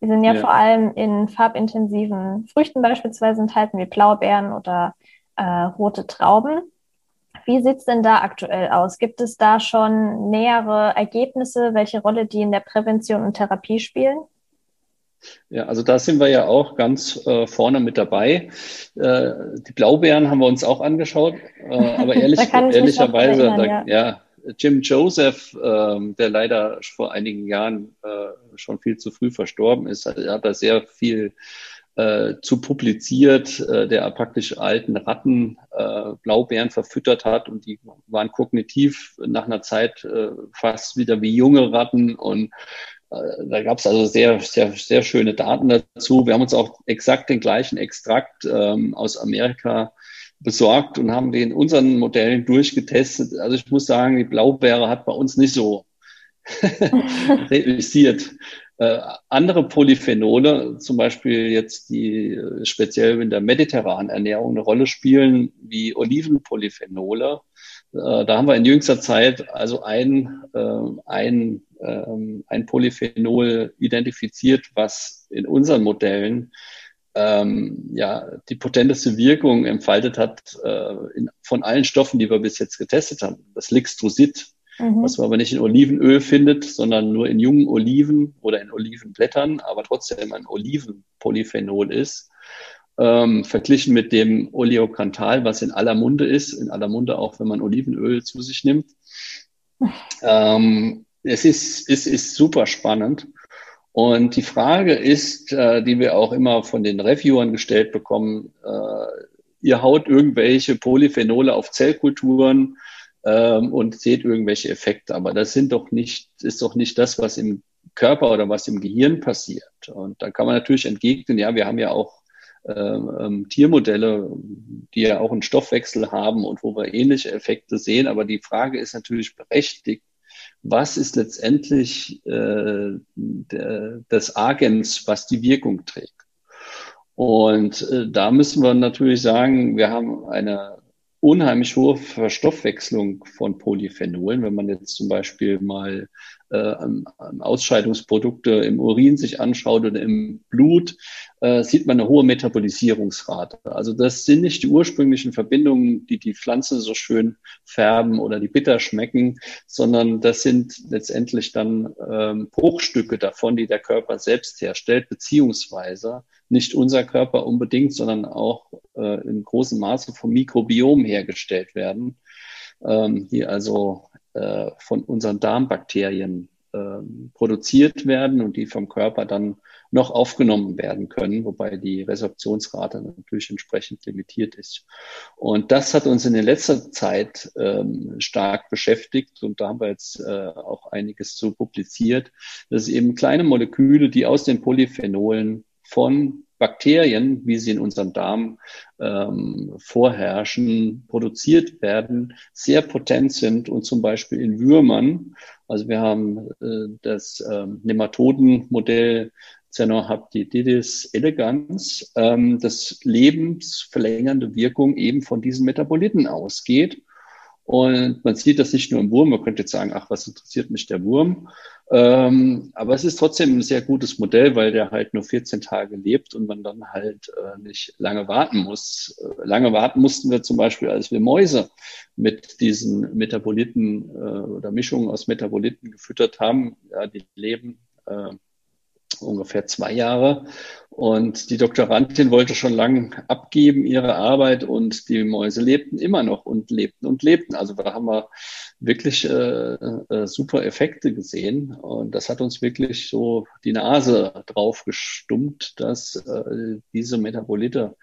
Die sind ja, ja. vor allem in farbintensiven Früchten beispielsweise enthalten, wie Blaubeeren oder äh, rote Trauben. Wie sieht's denn da aktuell aus? Gibt es da schon nähere Ergebnisse, welche Rolle die in der Prävention und Therapie spielen? Ja, also da sind wir ja auch ganz äh, vorne mit dabei. Äh, die Blaubeeren haben wir uns auch angeschaut, äh, aber ehrlich, ehrlicherweise, erinnern, da, ja. ja. Jim Joseph, ähm, der leider vor einigen Jahren äh, schon viel zu früh verstorben ist, hat, hat da sehr viel äh, zu publiziert, äh, der praktisch alten Ratten Blaubeeren verfüttert hat und die waren kognitiv nach einer Zeit fast wieder wie junge Ratten und da gab es also sehr, sehr, sehr schöne Daten dazu. Wir haben uns auch exakt den gleichen Extrakt ähm, aus Amerika besorgt und haben den in unseren Modellen durchgetestet. Also ich muss sagen, die Blaubeere hat bei uns nicht so realisiert. Äh, andere Polyphenole, zum Beispiel jetzt die äh, speziell in der mediterranen Ernährung eine Rolle spielen, wie Olivenpolyphenole, äh, da haben wir in jüngster Zeit also ein, äh, ein, ähm, ein Polyphenol identifiziert, was in unseren Modellen ähm, ja, die potenteste Wirkung entfaltet hat äh, in, von allen Stoffen, die wir bis jetzt getestet haben. Das Lixtrosit, mhm. was man aber nicht in Olivenöl findet, sondern nur in jungen Oliven oder in Olivenblättern, aber trotzdem ein Olivenpolyphenol ist ähm, verglichen mit dem Oleokantal, was in aller Munde ist, in aller Munde auch, wenn man Olivenöl zu sich nimmt. Ähm, es ist, ist, ist super spannend. Und die Frage ist, äh, die wir auch immer von den Reviewern gestellt bekommen, äh, ihr haut irgendwelche Polyphenole auf Zellkulturen ähm, und seht irgendwelche Effekte, aber das sind doch nicht, ist doch nicht das, was im Körper oder was im Gehirn passiert. Und da kann man natürlich entgegnen, ja, wir haben ja auch ähm, ähm, Tiermodelle, die ja auch einen Stoffwechsel haben und wo wir ähnliche Effekte sehen. Aber die Frage ist natürlich berechtigt, was ist letztendlich äh, der, das Agens, was die Wirkung trägt. Und äh, da müssen wir natürlich sagen, wir haben eine unheimlich hohe Verstoffwechslung von Polyphenolen. Wenn man jetzt zum Beispiel mal äh, Ausscheidungsprodukte im Urin sich anschaut oder im Blut, äh, sieht man eine hohe Metabolisierungsrate. Also das sind nicht die ursprünglichen Verbindungen, die die Pflanze so schön färben oder die bitter schmecken, sondern das sind letztendlich dann ähm, Bruchstücke davon, die der Körper selbst herstellt, beziehungsweise nicht unser Körper unbedingt, sondern auch äh, in großem Maße vom Mikrobiom hergestellt werden, ähm, die also äh, von unseren Darmbakterien äh, produziert werden und die vom Körper dann noch aufgenommen werden können, wobei die Resorptionsrate natürlich entsprechend limitiert ist. Und das hat uns in der letzter Zeit ähm, stark beschäftigt und da haben wir jetzt äh, auch einiges zu publiziert. Das ist eben kleine Moleküle, die aus den Polyphenolen von Bakterien, wie sie in unserem Darm ähm, vorherrschen, produziert werden, sehr potent sind und zum Beispiel in Würmern, also wir haben äh, das ähm, Nematodenmodell Cenohaptididis elegans, ähm, das lebensverlängernde Wirkung eben von diesen Metaboliten ausgeht. Und man sieht das nicht nur im Wurm, man könnte jetzt sagen, ach, was interessiert mich der Wurm? Ähm, aber es ist trotzdem ein sehr gutes Modell, weil der halt nur 14 Tage lebt und man dann halt äh, nicht lange warten muss. Äh, lange warten mussten wir zum Beispiel, als wir Mäuse mit diesen Metaboliten äh, oder Mischungen aus Metaboliten gefüttert haben. Ja, die leben äh, ungefähr zwei Jahre. Und die Doktorandin wollte schon lange abgeben ihre Arbeit und die Mäuse lebten immer noch und lebten und lebten. Also da haben wir wirklich äh, äh, super Effekte gesehen und das hat uns wirklich so die Nase drauf gestummt, dass äh, diese Metabolite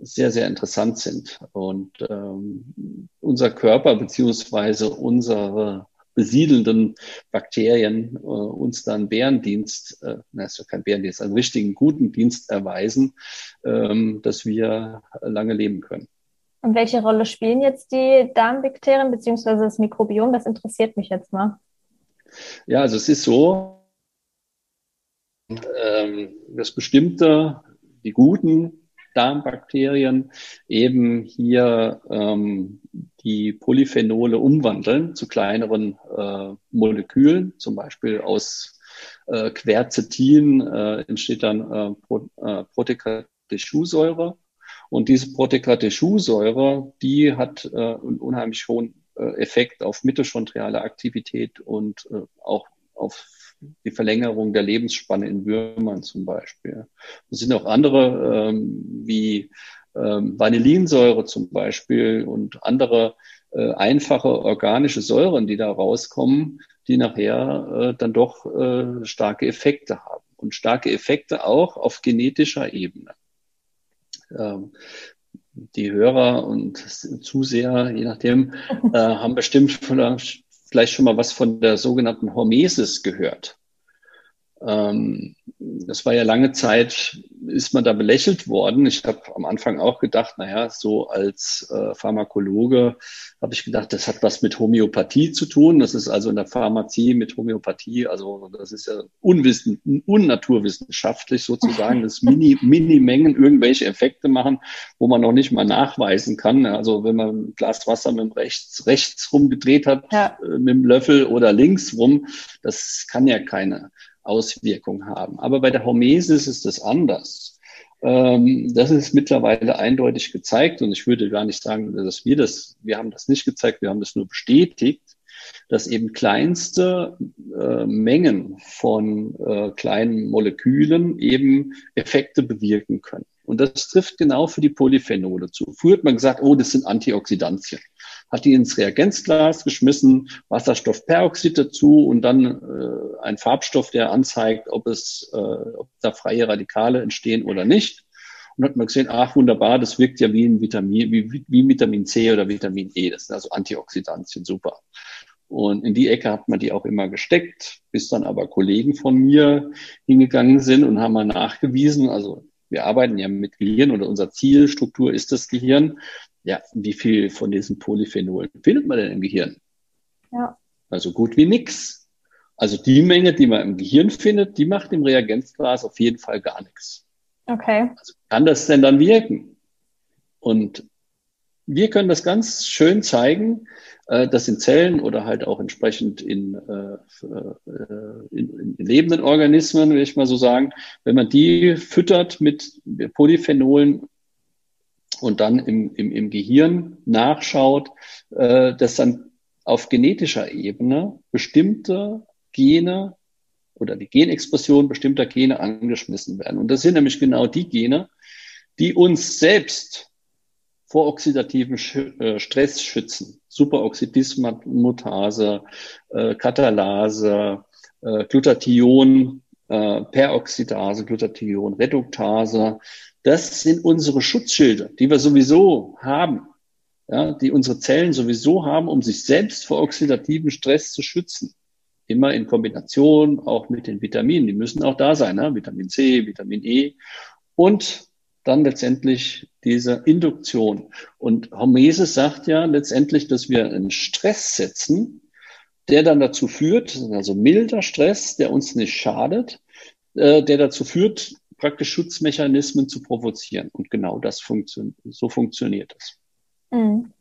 sehr, sehr interessant sind. Und ähm, unser Körper beziehungsweise unsere besiedelnden Bakterien äh, uns dann Bärendienst, äh, na, ist ja kein Bärendienst, einen richtigen guten Dienst erweisen, ähm, dass wir lange leben können. Und welche Rolle spielen jetzt die Darmbakterien beziehungsweise das Mikrobiom? Das interessiert mich jetzt mal. Ja, also es ist so, ähm, dass bestimmte, die guten Darmbakterien eben hier ähm, die Polyphenole umwandeln zu kleineren äh, Molekülen, zum Beispiel aus äh, Quercetin äh, entsteht dann äh, Pro, äh. Und diese Protecatechusäure, die hat äh, einen unheimlich hohen äh, Effekt auf mitochondriale Aktivität und äh, auch auf die Verlängerung der Lebensspanne in Würmern zum Beispiel. Es sind auch andere ähm, wie ähm, Vanillinsäure zum Beispiel und andere äh, einfache organische Säuren, die da rauskommen, die nachher äh, dann doch äh, starke Effekte haben und starke Effekte auch auf genetischer Ebene. Ähm, die Hörer und Zuseher, je nachdem, äh, haben bestimmt vielleicht schon mal was von der sogenannten Hormesis gehört. Ähm, das war ja lange Zeit, ist man da belächelt worden. Ich habe am Anfang auch gedacht, naja, so als äh, Pharmakologe habe ich gedacht, das hat was mit Homöopathie zu tun. Das ist also in der Pharmazie mit Homöopathie, also das ist ja unwissen, unnaturwissenschaftlich sozusagen, dass Mini, Mini-Mengen irgendwelche Effekte machen, wo man noch nicht mal nachweisen kann. Also wenn man ein Glas Wasser mit dem rechts, rechts rumgedreht hat, ja. äh, mit dem Löffel oder links rum, das kann ja keine Auswirkung haben. Aber bei der Hormesis ist das anders. Ähm, das ist mittlerweile eindeutig gezeigt und ich würde gar nicht sagen, dass wir das, wir haben das nicht gezeigt, wir haben das nur bestätigt, dass eben kleinste äh, Mengen von äh, kleinen Molekülen eben Effekte bewirken können. Und das trifft genau für die Polyphenole zu. Früher hat man gesagt, oh, das sind Antioxidantien. Hat die ins Reagenzglas geschmissen, Wasserstoffperoxid dazu und dann äh, ein Farbstoff, der anzeigt, ob es, äh, ob da freie Radikale entstehen oder nicht. Und hat man gesehen, ach wunderbar, das wirkt ja wie ein Vitamin, wie, wie Vitamin C oder Vitamin E. Das sind also Antioxidantien, super. Und in die Ecke hat man die auch immer gesteckt, bis dann aber Kollegen von mir hingegangen sind und haben mal nachgewiesen, also wir arbeiten ja mit Gehirn oder unser Zielstruktur ist das Gehirn. Ja, wie viel von diesen Polyphenolen findet man denn im Gehirn? Ja. Also gut wie nix. Also die Menge, die man im Gehirn findet, die macht im Reagenzglas auf jeden Fall gar nichts. Okay. Also kann das denn dann wirken? Und wir können das ganz schön zeigen, äh, dass in Zellen oder halt auch entsprechend in, äh, äh, in, in lebenden Organismen, will ich mal so sagen, wenn man die füttert mit Polyphenolen und dann im, im, im Gehirn nachschaut, dass dann auf genetischer Ebene bestimmte Gene oder die Genexpression bestimmter Gene angeschmissen werden. Und das sind nämlich genau die Gene, die uns selbst vor oxidativen äh, Stress schützen. Superoxidismutase, äh, Katalase, äh, Glutathion, äh, Peroxidase, Glutathion, Reduktase. Das sind unsere Schutzschilder, die wir sowieso haben, ja, die unsere Zellen sowieso haben, um sich selbst vor oxidativen Stress zu schützen. Immer in Kombination auch mit den Vitaminen. Die müssen auch da sein, ne? Vitamin C, Vitamin E. Und dann letztendlich diese Induktion. Und Hormesis sagt ja letztendlich, dass wir einen Stress setzen, der dann dazu führt, also milder Stress, der uns nicht schadet, äh, der dazu führt, praktisch Schutzmechanismen zu provozieren. Und genau das funktioniert, so funktioniert es. Mhm.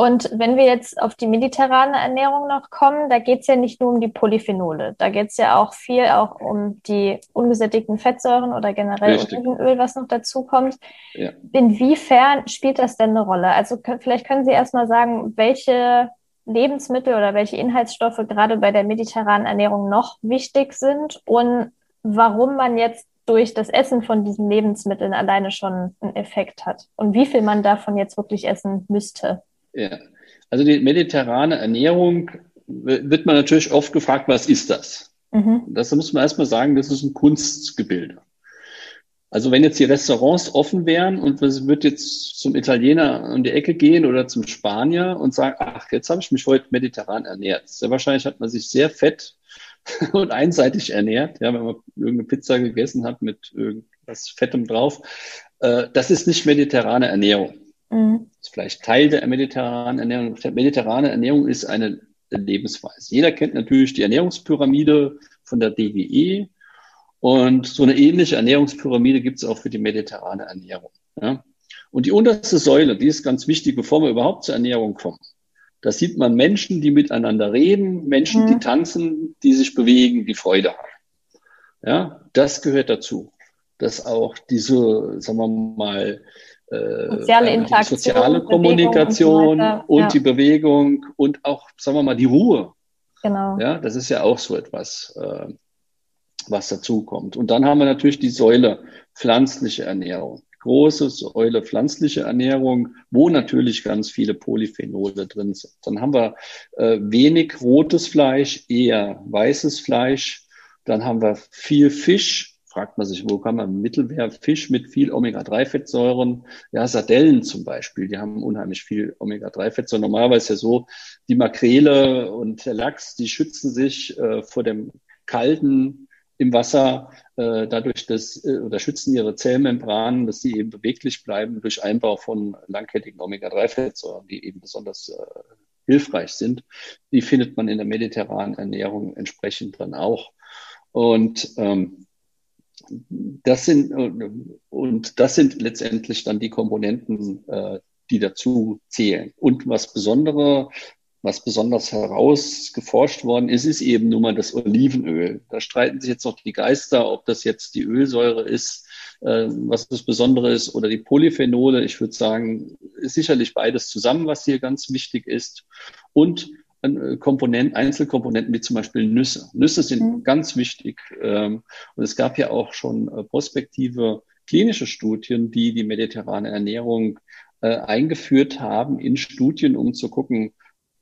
Und wenn wir jetzt auf die mediterrane Ernährung noch kommen, da geht es ja nicht nur um die Polyphenole. Da geht es ja auch viel auch um die ungesättigten Fettsäuren oder generell Olivenöl, was noch dazu kommt. Ja. Inwiefern spielt das denn eine Rolle? Also vielleicht können Sie erstmal sagen, welche Lebensmittel oder welche Inhaltsstoffe gerade bei der mediterranen Ernährung noch wichtig sind und warum man jetzt durch das Essen von diesen Lebensmitteln alleine schon einen Effekt hat und wie viel man davon jetzt wirklich essen müsste. Ja. Also die mediterrane Ernährung wird man natürlich oft gefragt, was ist das? Mhm. Das muss man erstmal sagen, das ist ein Kunstgebilde. Also wenn jetzt die Restaurants offen wären und man wird jetzt zum Italiener um die Ecke gehen oder zum Spanier und sagen, ach, jetzt habe ich mich heute mediterran ernährt. Sehr wahrscheinlich hat man sich sehr fett und einseitig ernährt, ja, wenn man irgendeine Pizza gegessen hat mit irgendwas Fettem drauf. Äh, das ist nicht mediterrane Ernährung. Mhm. Das ist vielleicht Teil der mediterranen Ernährung. Mediterrane Ernährung ist eine Lebensweise. Jeder kennt natürlich die Ernährungspyramide von der DGE. Und so eine ähnliche Ernährungspyramide gibt es auch für die mediterrane Ernährung. Ja? Und die unterste Säule, die ist ganz wichtig, bevor wir überhaupt zur Ernährung kommen. Da sieht man Menschen, die miteinander reden, Menschen, mhm. die tanzen, die sich bewegen, die Freude haben. Ja, das gehört dazu. Dass auch diese, sagen wir mal, soziale äh, soziale Kommunikation und, so und ja. die Bewegung und auch, sagen wir mal, die Ruhe. Genau. Ja, das ist ja auch so etwas, äh, was dazu kommt. Und dann haben wir natürlich die Säule pflanzliche Ernährung. Große Säule pflanzliche Ernährung, wo natürlich ganz viele Polyphenole drin sind. Dann haben wir äh, wenig rotes Fleisch, eher weißes Fleisch. Dann haben wir viel Fisch, fragt man sich, wo kann man Mittelwert Fisch mit viel Omega-3-Fettsäuren, ja, Sardellen zum Beispiel, die haben unheimlich viel Omega-3-Fettsäuren. Normalerweise ja so, die Makrele und der Lachs, die schützen sich äh, vor dem Kalten im Wasser, äh, dadurch, dass, äh, oder schützen ihre Zellmembranen, dass sie eben beweglich bleiben durch Einbau von langkettigen Omega-3-Fettsäuren, die eben besonders äh, hilfreich sind. Die findet man in der mediterranen Ernährung entsprechend dann auch. Und ähm, das sind, und das sind letztendlich dann die Komponenten, äh, die dazu zählen. Und was besondere, was besonders herausgeforscht worden ist, ist eben nun mal das Olivenöl. Da streiten sich jetzt noch die Geister, ob das jetzt die Ölsäure ist, äh, was das Besondere ist, oder die Polyphenole. Ich würde sagen, ist sicherlich beides zusammen, was hier ganz wichtig ist. Und äh, Komponenten, Einzelkomponenten wie zum Beispiel Nüsse. Nüsse sind mhm. ganz wichtig. Ähm, und es gab ja auch schon äh, prospektive klinische Studien, die die mediterrane Ernährung äh, eingeführt haben in Studien, um zu gucken,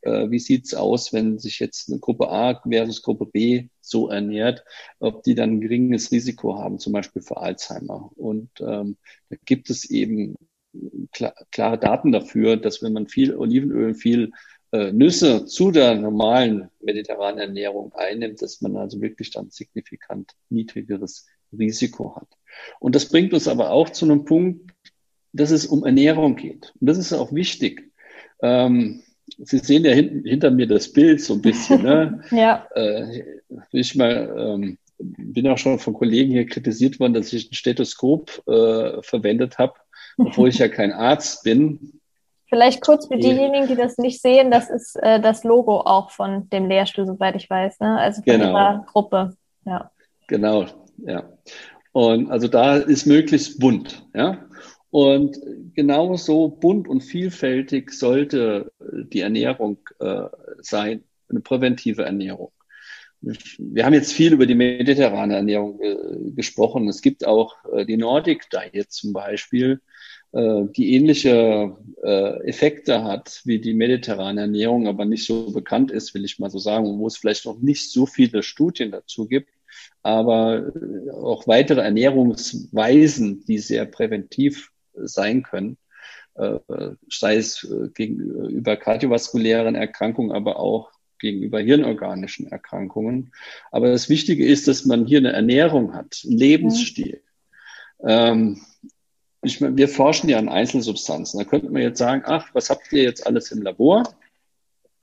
äh, wie sieht's aus, wenn sich jetzt eine Gruppe A versus Gruppe B so ernährt, ob die dann ein geringes Risiko haben, zum Beispiel für Alzheimer. Und ähm, da gibt es eben klar, klare Daten dafür, dass wenn man viel Olivenöl, viel äh, Nüsse zu der normalen mediterranen Ernährung einnimmt, dass man also wirklich dann signifikant niedrigeres Risiko hat. Und das bringt uns aber auch zu einem Punkt, dass es um Ernährung geht. Und das ist auch wichtig. Ähm, Sie sehen ja hinten, hinter mir das Bild so ein bisschen. Ne? ja. Äh, ich mal, ähm, bin auch schon von Kollegen hier kritisiert worden, dass ich ein Stethoskop äh, verwendet habe, obwohl ich ja kein Arzt bin. Vielleicht kurz für diejenigen, die das nicht sehen, das ist äh, das Logo auch von dem Lehrstuhl, soweit ich weiß, ne? also von genau. ihrer Gruppe. Ja. Genau, ja. Und also da ist möglichst bunt, ja. Und genauso bunt und vielfältig sollte die Ernährung äh, sein, eine präventive Ernährung. Wir haben jetzt viel über die mediterrane Ernährung äh, gesprochen. Es gibt auch äh, die Nordic Diet zum Beispiel, äh, die ähnliche äh, Effekte hat wie die mediterrane Ernährung, aber nicht so bekannt ist, will ich mal so sagen, wo es vielleicht noch nicht so viele Studien dazu gibt, aber äh, auch weitere Ernährungsweisen, die sehr präventiv sein können, sei es gegenüber kardiovaskulären Erkrankungen, aber auch gegenüber hirnorganischen Erkrankungen. Aber das Wichtige ist, dass man hier eine Ernährung hat, einen Lebensstil. Mhm. Ähm, ich wir forschen ja an Einzelsubstanzen. Da könnte man jetzt sagen, ach, was habt ihr jetzt alles im Labor?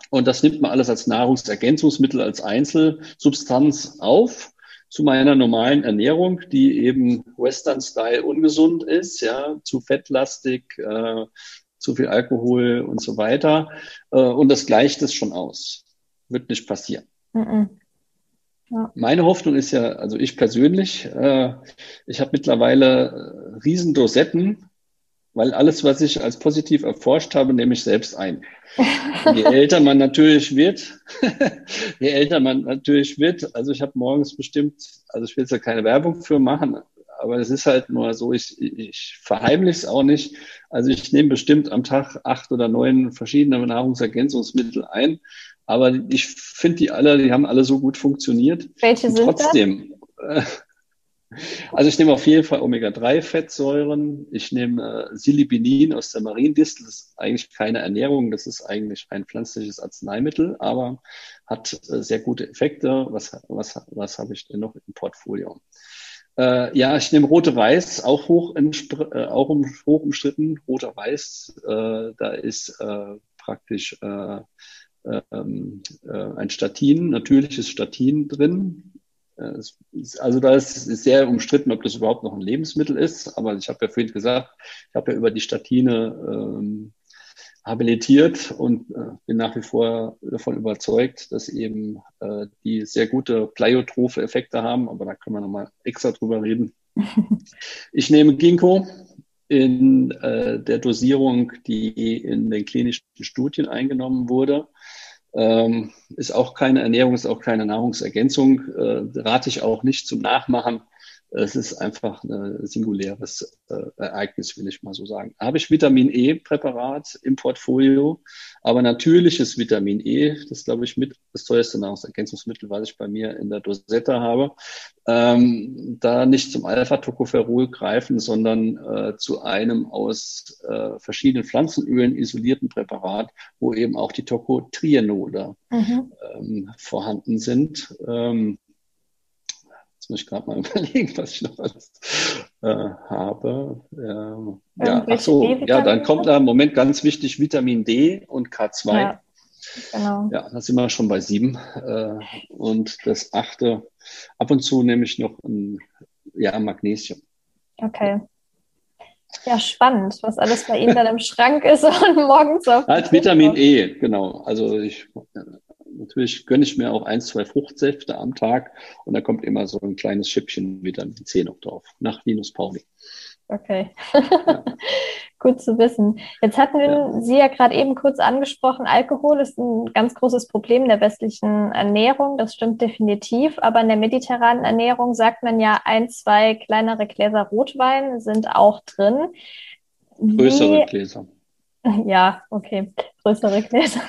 Und das nimmt man alles als Nahrungsergänzungsmittel, als Einzelsubstanz auf zu meiner normalen Ernährung, die eben Western-Style ungesund ist, ja, zu fettlastig, äh, zu viel Alkohol und so weiter. Äh, und das gleicht es schon aus. Wird nicht passieren. Mm -mm. Ja. Meine Hoffnung ist ja, also ich persönlich, äh, ich habe mittlerweile äh, Riesendosetten, weil alles, was ich als positiv erforscht habe, nehme ich selbst ein. je älter man natürlich wird, je älter man natürlich wird, also ich habe morgens bestimmt, also ich will jetzt ja keine Werbung für machen, aber es ist halt nur so, ich, ich verheimliche es auch nicht. Also ich nehme bestimmt am Tag acht oder neun verschiedene Nahrungsergänzungsmittel ein aber ich finde die alle, die haben alle so gut funktioniert. Welche sind trotzdem, das? Äh, also ich nehme auf jeden Fall Omega-3-Fettsäuren. Ich nehme äh, Silibinin aus der Mariendistel. Das ist eigentlich keine Ernährung, das ist eigentlich ein pflanzliches Arzneimittel, aber hat äh, sehr gute Effekte. Was, was, was habe ich denn noch im Portfolio? Äh, ja, ich nehme rote Weiß, auch hoch, äh, auch um, hoch umstritten. Roter Weiß, äh, da ist äh, praktisch äh, ähm, äh, ein Statin, natürliches Statin drin. Äh, also da ist es sehr umstritten, ob das überhaupt noch ein Lebensmittel ist. Aber ich habe ja vorhin gesagt, ich habe ja über die Statine ähm, habilitiert und äh, bin nach wie vor davon überzeugt, dass eben äh, die sehr gute pleiotrophe Effekte haben. Aber da können wir nochmal extra drüber reden. Ich nehme Ginkgo in äh, der Dosierung, die in den klinischen Studien eingenommen wurde. Ähm, ist auch keine Ernährung, ist auch keine Nahrungsergänzung. Äh, rate ich auch nicht zum Nachmachen. Es ist einfach ein singuläres äh, Ereignis, will ich mal so sagen. Habe ich Vitamin E-Präparat im Portfolio, aber natürliches Vitamin E, das glaube ich mit das teuerste Nahrungsergänzungsmittel, was ich bei mir in der Dosette habe, ähm, da nicht zum Alpha-Tocopherol greifen, sondern äh, zu einem aus äh, verschiedenen Pflanzenölen isolierten Präparat, wo eben auch die Tocotrienole mhm. ähm, vorhanden sind. Ähm, Jetzt muss ich gerade mal überlegen, was ich noch alles äh, habe. Ähm, ja, ach so, ja, dann kommt da im Moment ganz wichtig Vitamin D und K2. Ja, genau. Ja, da sind wir schon bei sieben. Äh, und das achte, ab und zu nehme ich noch ein ja, Magnesium. Okay. Ja, spannend, was alles bei Ihnen dann im Schrank ist und morgens auf. Als Vitamin E, genau. Also ich natürlich gönne ich mir auch ein, zwei Fruchtsäfte am Tag und da kommt immer so ein kleines Schippchen Vitamin C noch drauf, nach Linus Pauli. Okay, ja. gut zu wissen. Jetzt hatten wir ja. Sie ja gerade eben kurz angesprochen, Alkohol ist ein ganz großes Problem der westlichen Ernährung, das stimmt definitiv, aber in der mediterranen Ernährung sagt man ja, ein, zwei kleinere Gläser Rotwein sind auch drin. Größere Wie, Gläser. Ja, okay. Größere Gläser.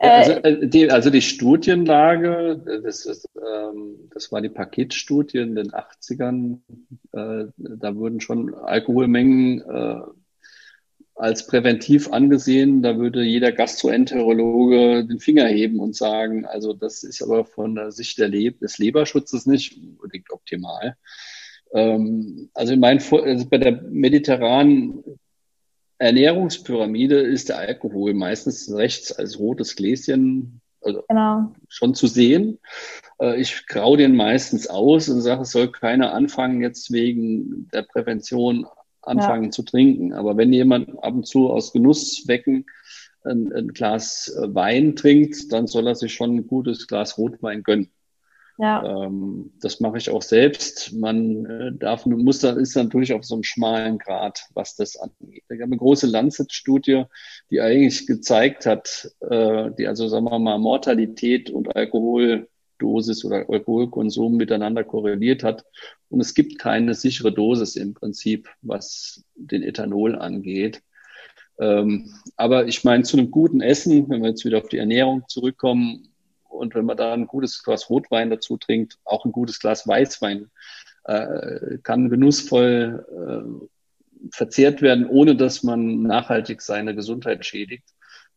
also, äh, die, also die Studienlage, das, ist, ähm, das war die Paketstudie in den 80ern, äh, da wurden schon Alkoholmengen äh, als präventiv angesehen. Da würde jeder Gastroenterologe den Finger heben und sagen, also das ist aber von der Sicht der Le des Leberschutzes nicht unbedingt optimal. Ähm, also, in mein, also bei der mediterranen Ernährungspyramide ist der Alkohol meistens rechts als rotes Gläschen also genau. schon zu sehen. Äh, ich grau den meistens aus und sage, es soll keiner anfangen, jetzt wegen der Prävention anfangen ja. zu trinken. Aber wenn jemand ab und zu aus Genusszwecken ein, ein Glas Wein trinkt, dann soll er sich schon ein gutes Glas Rotwein gönnen. Ja. Ähm, das mache ich auch selbst. Man äh, darf, muss da, ist natürlich auf so einem schmalen Grad, was das angeht. Ich habe eine große Lancet-Studie, die eigentlich gezeigt hat, äh, die also, sagen wir mal, Mortalität und Alkoholdosis oder Alkoholkonsum miteinander korreliert hat. Und es gibt keine sichere Dosis im Prinzip, was den Ethanol angeht. Ähm, aber ich meine, zu einem guten Essen, wenn wir jetzt wieder auf die Ernährung zurückkommen, und wenn man da ein gutes Glas Rotwein dazu trinkt, auch ein gutes Glas Weißwein, äh, kann genussvoll äh, verzehrt werden, ohne dass man nachhaltig seine Gesundheit schädigt.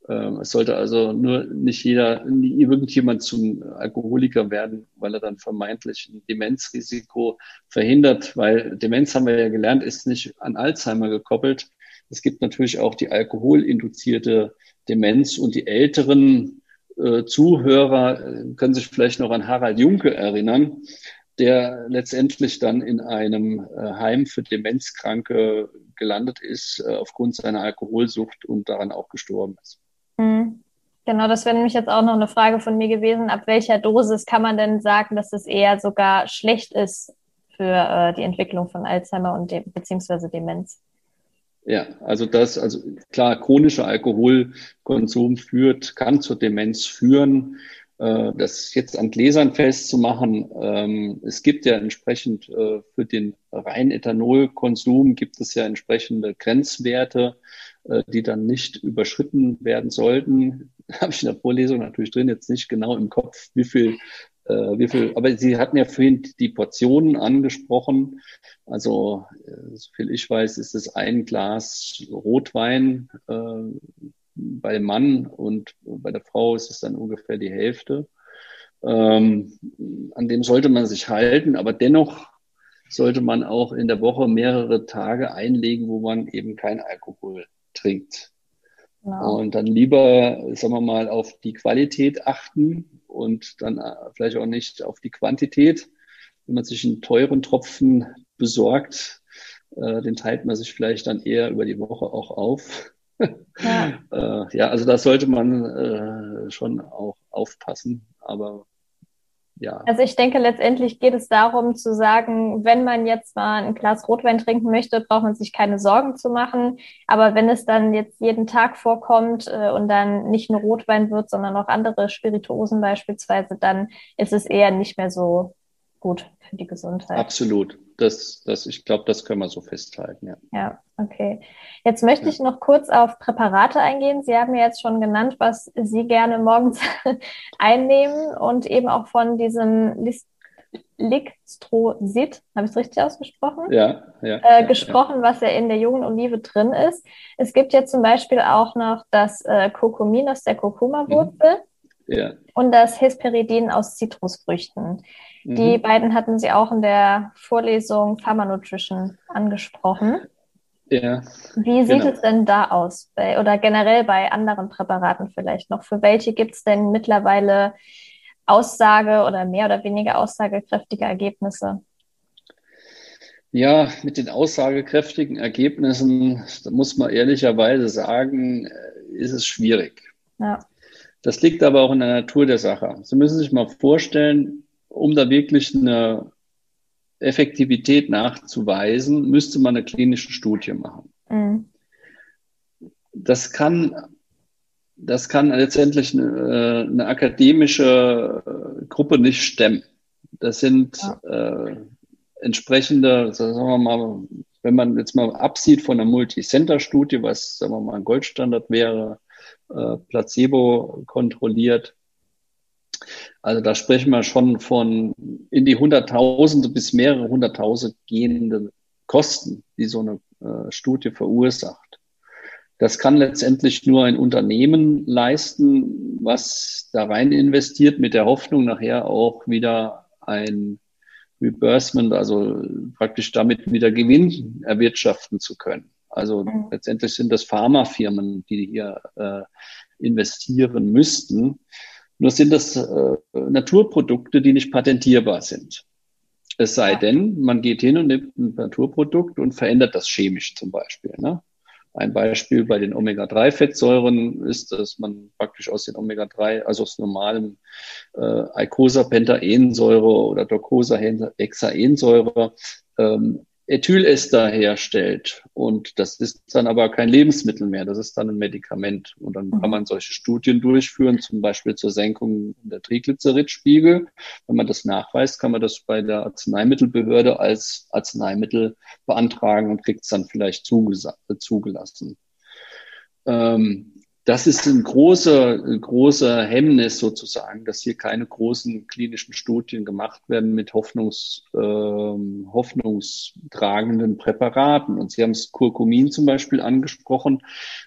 Ähm, es sollte also nur nicht jeder, nie irgendjemand zum Alkoholiker werden, weil er dann vermeintlich ein Demenzrisiko verhindert, weil Demenz haben wir ja gelernt, ist nicht an Alzheimer gekoppelt. Es gibt natürlich auch die alkoholinduzierte Demenz und die Älteren äh, Zuhörer äh, können sich vielleicht noch an Harald Junke erinnern, der letztendlich dann in einem äh, Heim für Demenzkranke gelandet ist aufgrund seiner Alkoholsucht und daran auch gestorben ist. Mhm. Genau, das wäre nämlich jetzt auch noch eine Frage von mir gewesen. Ab welcher Dosis kann man denn sagen, dass es eher sogar schlecht ist für die Entwicklung von Alzheimer und de beziehungsweise Demenz? Ja, also das, also klar, chronischer Alkoholkonsum führt, kann zur Demenz führen. Äh, das jetzt an Gläsern festzumachen, ähm, es gibt ja entsprechend äh, für den reinen Ethanolkonsum gibt es ja entsprechende Grenzwerte, äh, die dann nicht überschritten werden sollten. Habe ich in der Vorlesung natürlich drin, jetzt nicht genau im Kopf, wie viel äh, wie viel, aber Sie hatten ja vorhin die Portionen angesprochen. Also, äh, so viel ich weiß, ist es ein Glas Rotwein äh, bei Mann und bei der Frau ist es dann ungefähr die Hälfte. Ähm, an dem sollte man sich halten, aber dennoch sollte man auch in der Woche mehrere Tage einlegen, wo man eben kein Alkohol trinkt. Genau. Und dann lieber, sagen wir mal, auf die Qualität achten und dann äh, vielleicht auch nicht auf die Quantität. Wenn man sich einen teuren Tropfen besorgt, äh, den teilt man sich vielleicht dann eher über die Woche auch auf. Ja, äh, ja also da sollte man äh, schon auch aufpassen. Aber ja. Also ich denke, letztendlich geht es darum zu sagen, wenn man jetzt mal ein Glas Rotwein trinken möchte, braucht man sich keine Sorgen zu machen. Aber wenn es dann jetzt jeden Tag vorkommt äh, und dann nicht nur Rotwein wird, sondern auch andere Spirituosen beispielsweise, dann ist es eher nicht mehr so gut für die Gesundheit. Absolut. Das, das, ich glaube, das können wir so festhalten, ja. Ja, okay. Jetzt möchte ja. ich noch kurz auf Präparate eingehen. Sie haben ja jetzt schon genannt, was Sie gerne morgens einnehmen und eben auch von diesem List Ligstrosit, habe ich es richtig ausgesprochen? Ja, ja. Äh, gesprochen, ja. was ja in der jungen Olive drin ist. Es gibt ja zum Beispiel auch noch das äh, Kurkumin aus der Kurkuma-Wurzel mhm. ja. und das Hesperidin aus Zitrusfrüchten. Die mhm. beiden hatten Sie auch in der Vorlesung Pharma Nutrition angesprochen. Ja. Wie sieht genau. es denn da aus? Bei, oder generell bei anderen Präparaten vielleicht noch? Für welche gibt es denn mittlerweile Aussage oder mehr oder weniger aussagekräftige Ergebnisse? Ja, mit den aussagekräftigen Ergebnissen, da muss man ehrlicherweise sagen, äh, ist es schwierig. Ja. Das liegt aber auch in der Natur der Sache. Sie müssen sich mal vorstellen, um da wirklich eine Effektivität nachzuweisen, müsste man eine klinische Studie machen. Mhm. Das kann, das kann letztendlich eine, eine, akademische Gruppe nicht stemmen. Das sind ja. äh, entsprechende, sagen wir mal, wenn man jetzt mal absieht von einer Multicenter-Studie, was, sagen wir mal, ein Goldstandard wäre, äh, Placebo kontrolliert, also da sprechen wir schon von in die Hunderttausende bis mehrere Hunderttausend gehende Kosten, die so eine äh, Studie verursacht. Das kann letztendlich nur ein Unternehmen leisten, was da rein investiert, mit der Hoffnung, nachher auch wieder ein Reimbursement, also praktisch damit wieder Gewinn erwirtschaften zu können. Also mhm. letztendlich sind das Pharmafirmen, die hier äh, investieren müssten. Nur sind das äh, Naturprodukte, die nicht patentierbar sind. Es sei denn, man geht hin und nimmt ein Naturprodukt und verändert das chemisch zum Beispiel. Ne? Ein Beispiel bei den Omega-3-Fettsäuren ist, dass man praktisch aus den Omega-3, also aus normalem äh, Eicosapentaensäure oder Docosahexaensäure ähm, Ethylester herstellt. Und das ist dann aber kein Lebensmittel mehr, das ist dann ein Medikament. Und dann kann mhm. man solche Studien durchführen, zum Beispiel zur Senkung der Triglyceridspiegel. Wenn man das nachweist, kann man das bei der Arzneimittelbehörde als Arzneimittel beantragen und kriegt es dann vielleicht zugelassen. Ähm, das ist ein großer, großer Hemmnis sozusagen, dass hier keine großen klinischen Studien gemacht werden mit Hoffnungs, äh, hoffnungstragenden Präparaten. Und Sie haben es Kurkumin zum Beispiel angesprochen.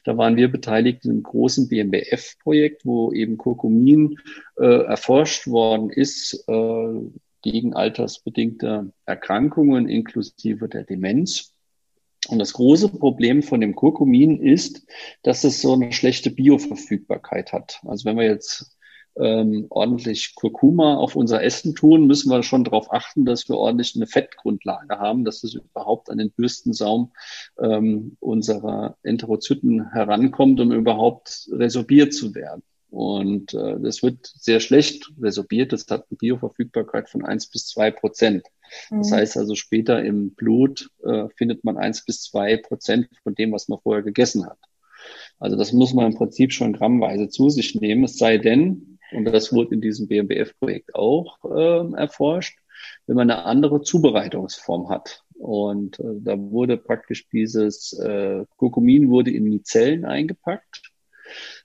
Da waren wir beteiligt in einem großen BMBF-Projekt, wo eben Kurkumin äh, erforscht worden ist äh, gegen altersbedingte Erkrankungen inklusive der Demenz. Und das große Problem von dem Kurkumin ist, dass es so eine schlechte Bioverfügbarkeit hat. Also wenn wir jetzt ähm, ordentlich Kurkuma auf unser Essen tun, müssen wir schon darauf achten, dass wir ordentlich eine Fettgrundlage haben, dass es überhaupt an den Bürstensaum ähm, unserer Enterozyten herankommt, um überhaupt resorbiert zu werden. Und äh, das wird sehr schlecht resorbiert. Das hat eine Bioverfügbarkeit von eins bis zwei Prozent. Das mhm. heißt also später im Blut äh, findet man eins bis zwei Prozent von dem, was man vorher gegessen hat. Also das muss man im Prinzip schon grammweise zu sich nehmen. Es sei denn, und das wurde in diesem BMBF-Projekt auch äh, erforscht, wenn man eine andere Zubereitungsform hat. Und äh, da wurde praktisch dieses äh, Kurkumin wurde in Mizellen eingepackt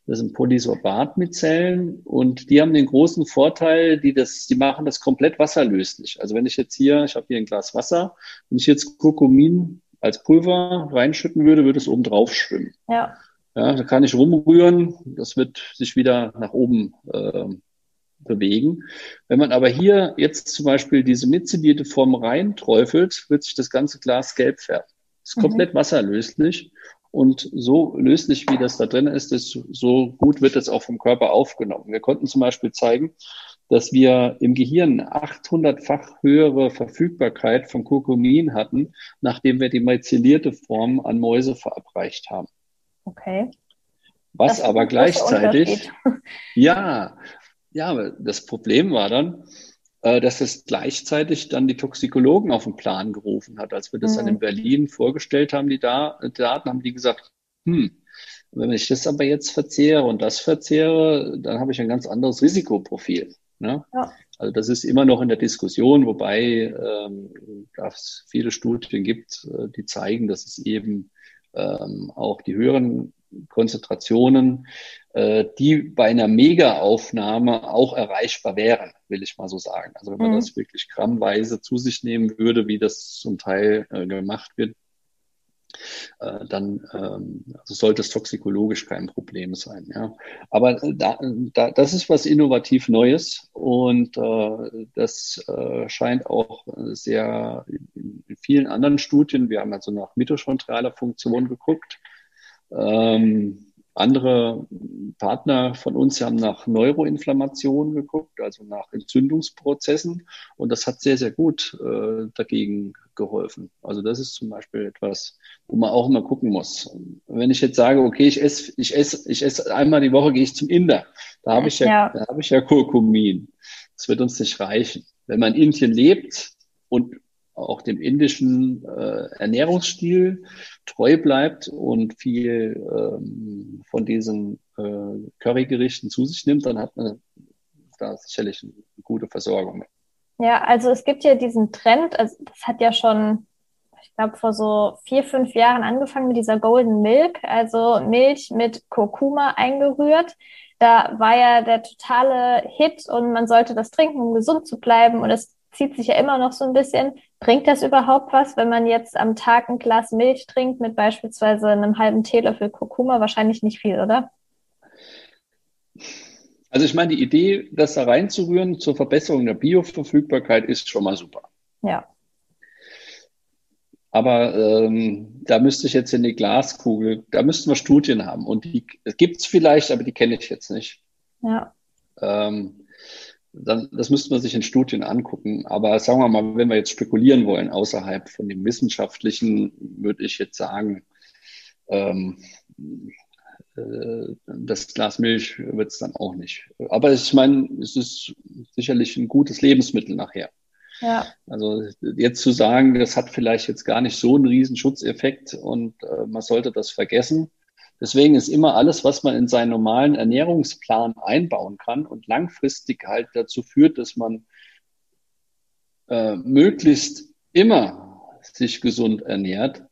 das sind Polysorbat mit Zellen und die haben den großen Vorteil, die das, die machen das komplett wasserlöslich. Also wenn ich jetzt hier, ich habe hier ein Glas Wasser, wenn ich jetzt Kurkumin als Pulver reinschütten würde, würde es oben drauf schwimmen. Ja. Ja, da kann ich rumrühren, das wird sich wieder nach oben äh, bewegen. Wenn man aber hier jetzt zum Beispiel diese mitzelierte Form reinträufelt, wird sich das ganze Glas gelb färben. Ist mhm. komplett wasserlöslich und so löslich, wie das da drin ist, ist, so gut wird es auch vom Körper aufgenommen. Wir konnten zum Beispiel zeigen, dass wir im Gehirn 800-fach höhere Verfügbarkeit von Kurkumin hatten, nachdem wir die mycelierte Form an Mäuse verabreicht haben. Okay. Was das aber gleichzeitig, ja, ja, das Problem war dann, dass es gleichzeitig dann die Toxikologen auf den Plan gerufen hat. Als wir das mhm. dann in mhm. Berlin vorgestellt haben, die Daten, haben die gesagt, hm, wenn ich das aber jetzt verzehre und das verzehre, dann habe ich ein ganz anderes Risikoprofil. Ne? Ja. Also das ist immer noch in der Diskussion, wobei ähm, es viele Studien gibt, äh, die zeigen, dass es eben ähm, auch die höheren Konzentrationen, äh, die bei einer Mega-Aufnahme auch erreichbar wären, will ich mal so sagen. Also wenn man mhm. das wirklich grammweise zu sich nehmen würde, wie das zum Teil äh, gemacht wird, äh, dann ähm, also sollte es toxikologisch kein Problem sein. Ja. Aber da, da, das ist was innovativ Neues und äh, das äh, scheint auch sehr in, in vielen anderen Studien, wir haben also nach mitochondrialer Funktion geguckt, ähm, andere Partner von uns haben nach Neuroinflammation geguckt, also nach Entzündungsprozessen. Und das hat sehr, sehr gut äh, dagegen geholfen. Also das ist zum Beispiel etwas, wo man auch immer gucken muss. Wenn ich jetzt sage, okay, ich esse, ich esse, ich esse einmal die Woche gehe ich zum Inder. Da habe ich ja, ja. da habe ich ja Kurkumin. Das wird uns nicht reichen. Wenn man in Indien lebt und auch dem indischen äh, Ernährungsstil treu bleibt und viel ähm, von diesen äh, Currygerichten zu sich nimmt, dann hat man da sicherlich eine gute Versorgung. Ja, also es gibt ja diesen Trend, also das hat ja schon ich glaube, vor so vier, fünf Jahren angefangen mit dieser Golden Milk, also Milch mit Kurkuma eingerührt. Da war ja der totale Hit und man sollte das trinken, um gesund zu bleiben. Und es zieht sich ja immer noch so ein bisschen. Bringt das überhaupt was, wenn man jetzt am Tag ein Glas Milch trinkt mit beispielsweise einem halben Teelöffel Kurkuma? Wahrscheinlich nicht viel, oder? Also ich meine, die Idee, das da reinzurühren zur Verbesserung der Bioverfügbarkeit ist schon mal super. Ja. Aber ähm, da müsste ich jetzt in die Glaskugel, da müssten wir Studien haben. Und die gibt es vielleicht, aber die kenne ich jetzt nicht. Ja. Ähm, dann, das müsste man sich in Studien angucken. Aber sagen wir mal, wenn wir jetzt spekulieren wollen, außerhalb von dem Wissenschaftlichen, würde ich jetzt sagen, ähm, äh, das Glas Milch wird es dann auch nicht. Aber ich meine, es ist sicherlich ein gutes Lebensmittel nachher. Ja. Also jetzt zu sagen, das hat vielleicht jetzt gar nicht so einen riesen Schutzeffekt und äh, man sollte das vergessen. Deswegen ist immer alles, was man in seinen normalen Ernährungsplan einbauen kann und langfristig halt dazu führt, dass man äh, möglichst immer sich gesund ernährt,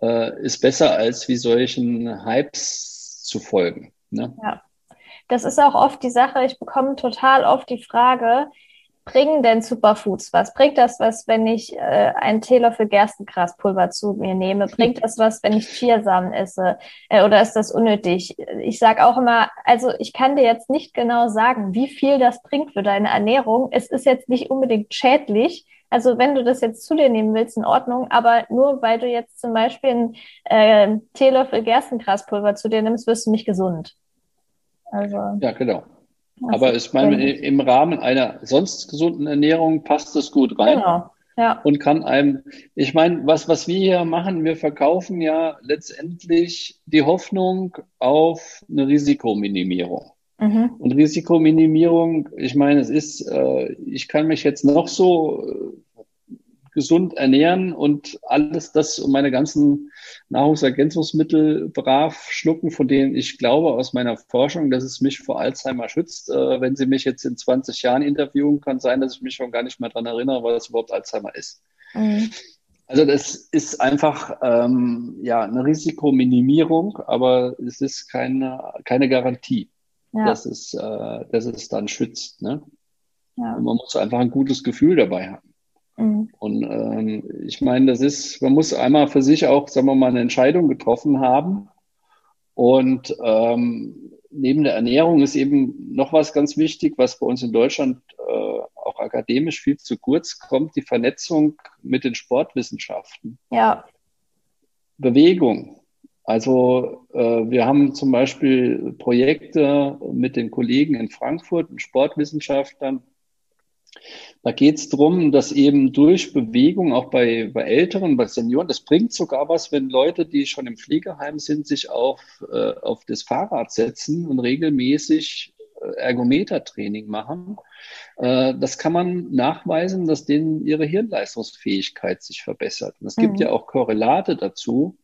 äh, ist besser als wie solchen Hypes zu folgen. Ne? Ja, das ist auch oft die Sache. Ich bekomme total oft die Frage, bringen denn Superfoods was? Bringt das was, wenn ich äh, einen Teelöffel Gerstengraspulver zu mir nehme? Bringt das was, wenn ich Chiasamen esse? Äh, oder ist das unnötig? Ich sage auch immer, also ich kann dir jetzt nicht genau sagen, wie viel das bringt für deine Ernährung. Es ist jetzt nicht unbedingt schädlich, also wenn du das jetzt zu dir nehmen willst, in Ordnung, aber nur weil du jetzt zum Beispiel einen äh, Teelöffel Gerstengraspulver zu dir nimmst, wirst du nicht gesund. Also, ja, genau. Aber ich meine, im Rahmen einer sonst gesunden Ernährung passt das gut rein. Genau. Ja. Und kann einem, ich meine, was, was wir hier machen, wir verkaufen ja letztendlich die Hoffnung auf eine Risikominimierung. Mhm. Und Risikominimierung, ich meine, es ist, äh, ich kann mich jetzt noch so gesund ernähren und alles das und meine ganzen Nahrungsergänzungsmittel brav schlucken, von denen ich glaube aus meiner Forschung, dass es mich vor Alzheimer schützt. Äh, wenn Sie mich jetzt in 20 Jahren interviewen, kann sein, dass ich mich schon gar nicht mehr daran erinnere, was überhaupt Alzheimer ist. Mhm. Also das ist einfach ähm, ja eine Risikominimierung, aber es ist keine, keine Garantie ja. dass, es, äh, dass es dann schützt. Ne? Ja. Man muss einfach ein gutes Gefühl dabei haben. Mhm. Und ähm, ich meine, das ist, man muss einmal für sich auch, sagen wir mal, eine Entscheidung getroffen haben. Und ähm, neben der Ernährung ist eben noch was ganz wichtig, was bei uns in Deutschland äh, auch akademisch viel zu kurz kommt, die Vernetzung mit den Sportwissenschaften. Ja. Bewegung. Also äh, wir haben zum Beispiel Projekte mit den Kollegen in Frankfurt, Sportwissenschaftlern. Da geht es darum, dass eben durch Bewegung, auch bei, bei Älteren, bei Senioren, das bringt sogar was, wenn Leute, die schon im Pflegeheim sind, sich auf, äh, auf das Fahrrad setzen und regelmäßig äh, Ergometertraining machen. Äh, das kann man nachweisen, dass denen ihre Hirnleistungsfähigkeit sich verbessert. Und es gibt mhm. ja auch Korrelate dazu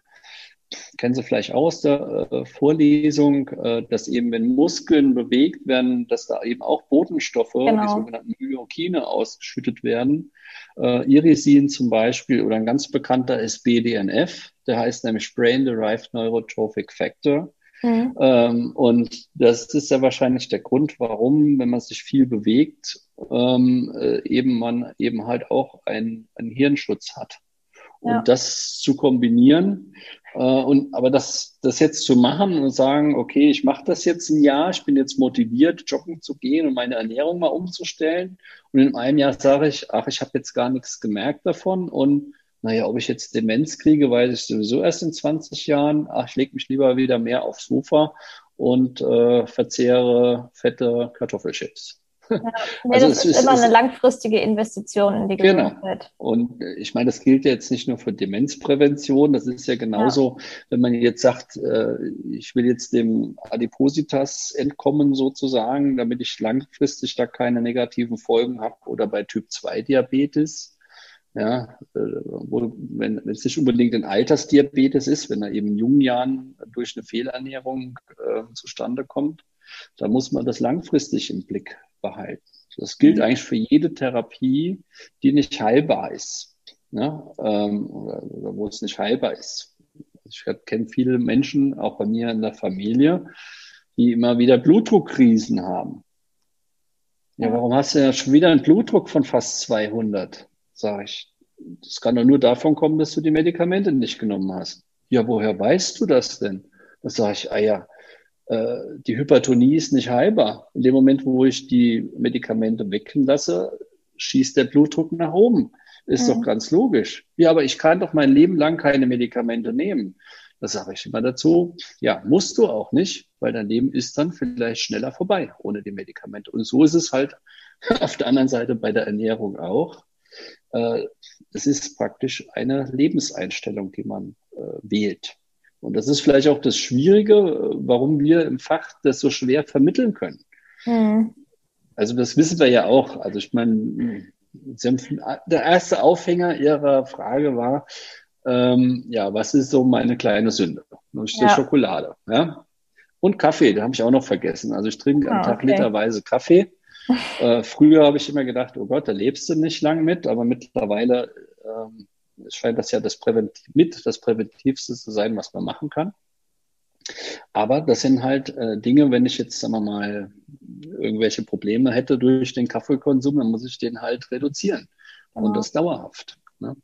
kennen Sie vielleicht aus der äh, Vorlesung, äh, dass eben, wenn Muskeln bewegt werden, dass da eben auch Botenstoffe, genau. die sogenannten Myokine, ausgeschüttet werden. Äh, Irisin zum Beispiel oder ein ganz bekannter ist BDNF, der heißt nämlich Brain Derived Neurotrophic Factor. Mhm. Ähm, und das ist ja wahrscheinlich der Grund, warum, wenn man sich viel bewegt, ähm, äh, eben man eben halt auch einen, einen Hirnschutz hat. Und ja. das zu kombinieren, äh, und aber das, das jetzt zu machen und sagen, okay, ich mache das jetzt ein Jahr, ich bin jetzt motiviert, joggen zu gehen und meine Ernährung mal umzustellen. Und in einem Jahr sage ich, ach, ich habe jetzt gar nichts gemerkt davon. Und naja, ob ich jetzt Demenz kriege, weiß ich sowieso erst in 20 Jahren. Ach, ich lege mich lieber wieder mehr aufs Sofa und äh, verzehre fette Kartoffelchips. Ja, nee, also das ist, ist immer eine langfristige Investition in die genau. Gesundheit. Genau. Und ich meine, das gilt jetzt nicht nur für Demenzprävention, das ist ja genauso, ja. wenn man jetzt sagt, äh, ich will jetzt dem Adipositas entkommen sozusagen, damit ich langfristig da keine negativen Folgen habe oder bei Typ 2 Diabetes. Ja, äh, wo, wenn, wenn es nicht unbedingt ein Altersdiabetes ist, wenn er eben in jungen Jahren durch eine Fehlernährung äh, zustande kommt, da muss man das langfristig im Blick behalten. Das gilt mhm. eigentlich für jede Therapie, die nicht heilbar ist. ne? ähm, oder, oder wo es nicht heilbar ist. Ich kenne viele Menschen, auch bei mir in der Familie, die immer wieder Blutdruckkrisen haben. Ja, warum hast du ja schon wieder einen Blutdruck von fast 200? Sag ich. Das kann doch nur davon kommen, dass du die Medikamente nicht genommen hast. Ja, woher weißt du das denn? Da sage ich, ah ja, äh, die Hypertonie ist nicht heilbar. In dem Moment, wo ich die Medikamente weglasse, schießt der Blutdruck nach oben. Ist mhm. doch ganz logisch. Ja, aber ich kann doch mein Leben lang keine Medikamente nehmen. Das sage ich immer dazu. Ja, musst du auch nicht, weil dein Leben ist dann vielleicht schneller vorbei ohne die Medikamente. Und so ist es halt auf der anderen Seite bei der Ernährung auch. Äh, es ist praktisch eine Lebenseinstellung, die man äh, wählt. Und das ist vielleicht auch das Schwierige, warum wir im Fach das so schwer vermitteln können. Mhm. Also das wissen wir ja auch. Also ich meine, der erste Aufhänger Ihrer Frage war, ähm, ja, was ist so meine kleine Sünde? Und ja. Schokolade, ja. Und Kaffee, da habe ich auch noch vergessen. Also ich trinke ah, am Tag okay. literweise Kaffee. äh, früher habe ich immer gedacht, oh Gott, da lebst du nicht lang mit, aber mittlerweile ähm, scheint das ja das Präventiv, mit das Präventivste zu sein, was man machen kann. Aber das sind halt äh, Dinge, wenn ich jetzt, sagen wir mal, irgendwelche Probleme hätte durch den Kaffeekonsum, dann muss ich den halt reduzieren. Genau. Und das dauerhaft. Ne?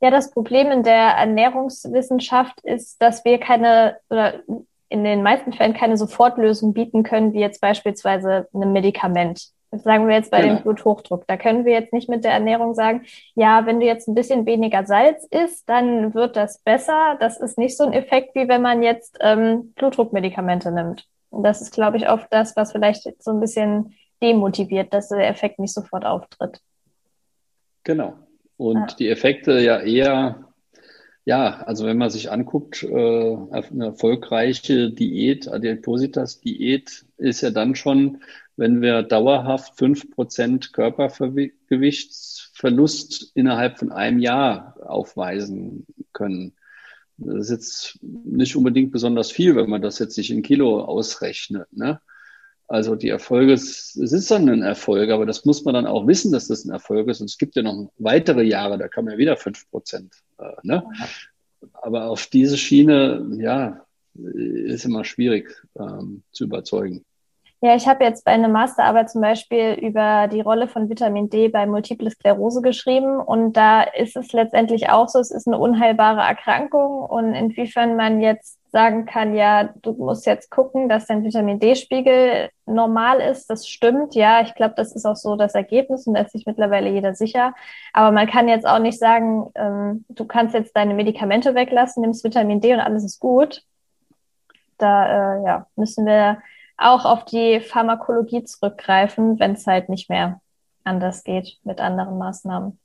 Ja, das Problem in der Ernährungswissenschaft ist, dass wir keine oder in den meisten Fällen keine Sofortlösung bieten können, wie jetzt beispielsweise ein Medikament. Sagen wir jetzt bei genau. dem Bluthochdruck. Da können wir jetzt nicht mit der Ernährung sagen, ja, wenn du jetzt ein bisschen weniger Salz isst, dann wird das besser. Das ist nicht so ein Effekt, wie wenn man jetzt ähm, Blutdruckmedikamente nimmt. Und das ist, glaube ich, oft das, was vielleicht so ein bisschen demotiviert, dass der Effekt nicht sofort auftritt. Genau. Und ja. die Effekte ja eher, ja, also wenn man sich anguckt, äh, eine erfolgreiche Diät, Adipositas-Diät ist ja dann schon wenn wir dauerhaft fünf Prozent Körpergewichtsverlust innerhalb von einem Jahr aufweisen können. Das ist jetzt nicht unbedingt besonders viel, wenn man das jetzt nicht in Kilo ausrechnet. Ne? Also die Erfolge, es ist dann ein Erfolg, aber das muss man dann auch wissen, dass das ein Erfolg ist. Und es gibt ja noch weitere Jahre, da kann man ja wieder fünf Prozent. Äh, ne? Aber auf diese Schiene, ja, ist immer schwierig ähm, zu überzeugen. Ja, ich habe jetzt bei einer Masterarbeit zum Beispiel über die Rolle von Vitamin D bei Multiple Sklerose geschrieben und da ist es letztendlich auch so, es ist eine unheilbare Erkrankung und inwiefern man jetzt sagen kann, ja, du musst jetzt gucken, dass dein Vitamin D-Spiegel normal ist, das stimmt, ja, ich glaube, das ist auch so das Ergebnis und da ist sich mittlerweile jeder sicher, aber man kann jetzt auch nicht sagen, ähm, du kannst jetzt deine Medikamente weglassen, nimmst Vitamin D und alles ist gut. Da äh, ja, müssen wir auch auf die Pharmakologie zurückgreifen, wenn es halt nicht mehr anders geht mit anderen Maßnahmen.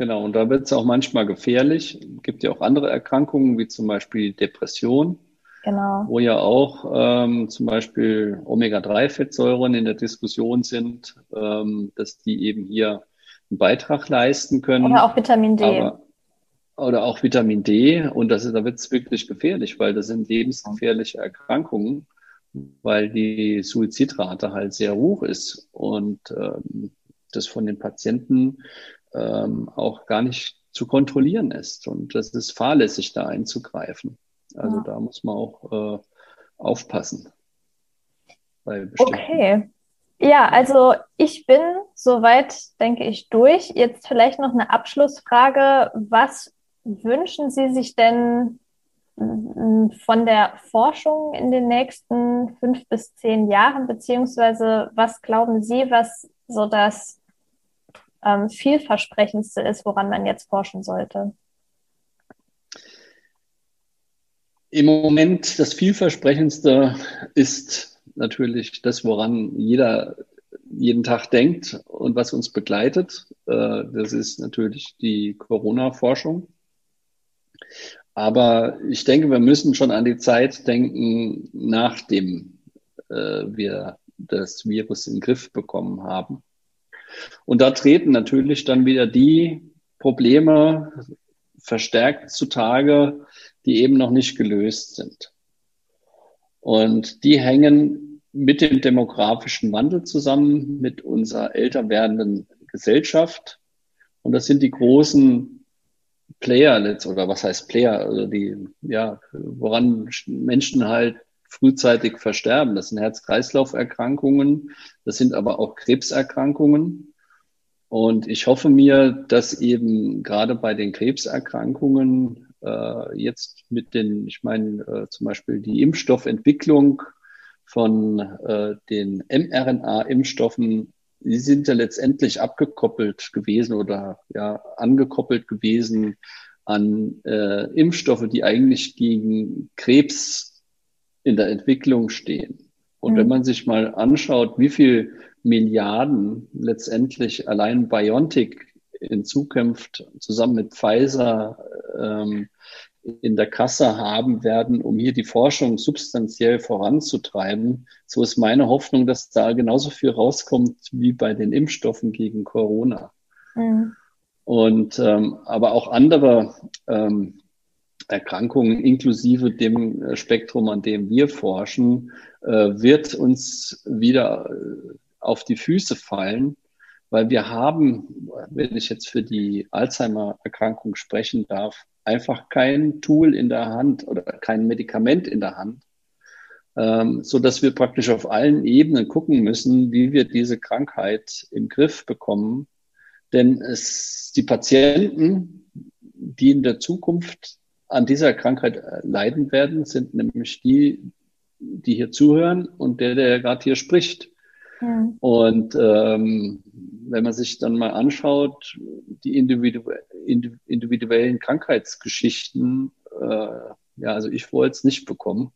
Genau, und da wird es auch manchmal gefährlich. Es gibt ja auch andere Erkrankungen, wie zum Beispiel Depression, genau. wo ja auch ähm, zum Beispiel Omega-3-Fettsäuren in der Diskussion sind, ähm, dass die eben hier einen Beitrag leisten können. Oder auch Vitamin D. Aber, oder auch Vitamin D. Und das, da wird es wirklich gefährlich, weil das sind lebensgefährliche Erkrankungen weil die Suizidrate halt sehr hoch ist und ähm, das von den Patienten ähm, auch gar nicht zu kontrollieren ist. Und das ist fahrlässig, da einzugreifen. Also ja. da muss man auch äh, aufpassen. okay. Ja, also ich bin soweit, denke ich, durch. Jetzt vielleicht noch eine Abschlussfrage. Was wünschen Sie sich denn von der Forschung in den nächsten fünf bis zehn Jahren, beziehungsweise was glauben Sie, was so das ähm, vielversprechendste ist, woran man jetzt forschen sollte? Im Moment das vielversprechendste ist natürlich das, woran jeder jeden Tag denkt und was uns begleitet. Äh, das ist natürlich die Corona-Forschung. Aber ich denke, wir müssen schon an die Zeit denken, nachdem äh, wir das Virus in den Griff bekommen haben. Und da treten natürlich dann wieder die Probleme verstärkt zutage, die eben noch nicht gelöst sind. Und die hängen mit dem demografischen Wandel zusammen, mit unserer älter werdenden Gesellschaft. Und das sind die großen Player oder was heißt Player, also die, ja, woran Menschen halt frühzeitig versterben. Das sind Herz-Kreislauf-Erkrankungen, das sind aber auch Krebserkrankungen. Und ich hoffe mir, dass eben gerade bei den Krebserkrankungen äh, jetzt mit den, ich meine äh, zum Beispiel die Impfstoffentwicklung von äh, den mRNA-Impfstoffen, die sind ja letztendlich abgekoppelt gewesen oder ja angekoppelt gewesen an äh, Impfstoffe, die eigentlich gegen Krebs in der Entwicklung stehen. Und mhm. wenn man sich mal anschaut, wie viel Milliarden letztendlich allein BioNTech in Zukunft zusammen mit Pfizer ähm, in der Kasse haben werden, um hier die Forschung substanziell voranzutreiben. So ist meine Hoffnung, dass da genauso viel rauskommt wie bei den Impfstoffen gegen Corona. Mhm. Und ähm, aber auch andere ähm, Erkrankungen inklusive dem Spektrum, an dem wir forschen, äh, wird uns wieder äh, auf die Füße fallen, weil wir haben, wenn ich jetzt für die Alzheimer-Erkrankung sprechen darf, einfach kein Tool in der Hand oder kein Medikament in der Hand, ähm, so dass wir praktisch auf allen Ebenen gucken müssen, wie wir diese Krankheit im Griff bekommen. Denn es, die Patienten, die in der Zukunft an dieser Krankheit leiden werden, sind nämlich die, die hier zuhören und der, der gerade hier spricht. Mhm. Und ähm, wenn man sich dann mal anschaut, die individu individuellen Krankheitsgeschichten, äh, ja, also ich wollte es nicht bekommen.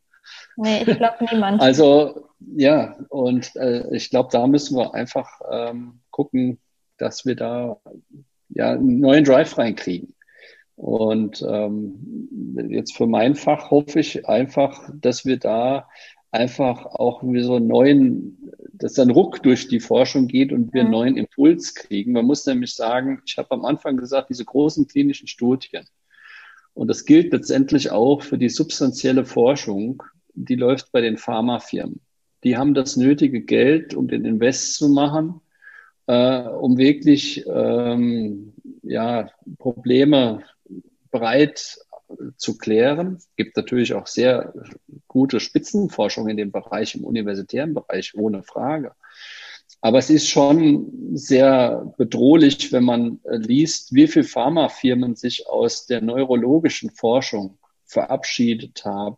Nee, ich glaube niemand. also ja, und äh, ich glaube, da müssen wir einfach ähm, gucken, dass wir da ja einen neuen Drive reinkriegen. Und ähm, jetzt für mein Fach hoffe ich einfach, dass wir da einfach auch wie so einen neuen, dass ein Ruck durch die Forschung geht und wir einen neuen Impuls kriegen. Man muss nämlich sagen, ich habe am Anfang gesagt, diese großen klinischen Studien. Und das gilt letztendlich auch für die substanzielle Forschung, die läuft bei den Pharmafirmen. Die haben das nötige Geld, um den Invest zu machen, äh, um wirklich ähm, ja, Probleme breit zu klären. Gibt natürlich auch sehr gute Spitzenforschung in dem Bereich, im universitären Bereich, ohne Frage. Aber es ist schon sehr bedrohlich, wenn man äh, liest, wie viele Pharmafirmen sich aus der neurologischen Forschung verabschiedet haben.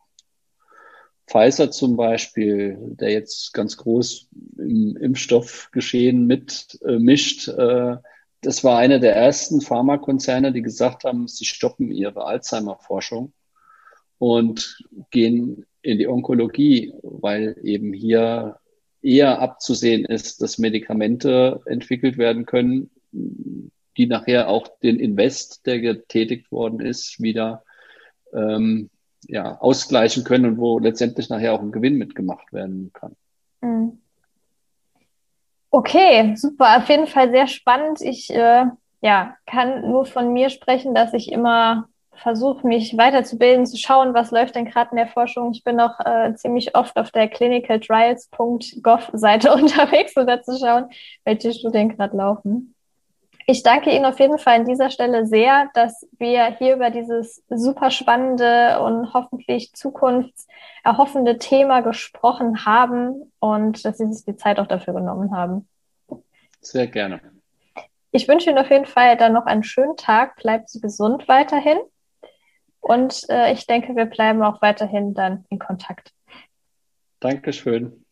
Pfizer zum Beispiel, der jetzt ganz groß im Impfstoffgeschehen mitmischt, äh, das war einer der ersten Pharmakonzerne, die gesagt haben, sie stoppen ihre Alzheimer-Forschung und gehen in die Onkologie, weil eben hier eher abzusehen ist, dass Medikamente entwickelt werden können, die nachher auch den Invest, der getätigt worden ist, wieder ähm, ja, ausgleichen können und wo letztendlich nachher auch ein Gewinn mitgemacht werden kann. Mhm. Okay, super. Auf jeden Fall sehr spannend. Ich äh, ja, kann nur von mir sprechen, dass ich immer versuche, mich weiterzubilden, zu schauen, was läuft denn gerade in der Forschung. Ich bin auch äh, ziemlich oft auf der clinicaltrials.gov-Seite unterwegs, um da zu schauen, welche Studien gerade laufen. Ich danke Ihnen auf jeden Fall an dieser Stelle sehr, dass wir hier über dieses super spannende und hoffentlich zukunfts erhoffende Thema gesprochen haben und dass Sie sich die Zeit auch dafür genommen haben. Sehr gerne. Ich wünsche Ihnen auf jeden Fall dann noch einen schönen Tag. Bleiben Sie gesund weiterhin. Und äh, ich denke, wir bleiben auch weiterhin dann in Kontakt. Dankeschön.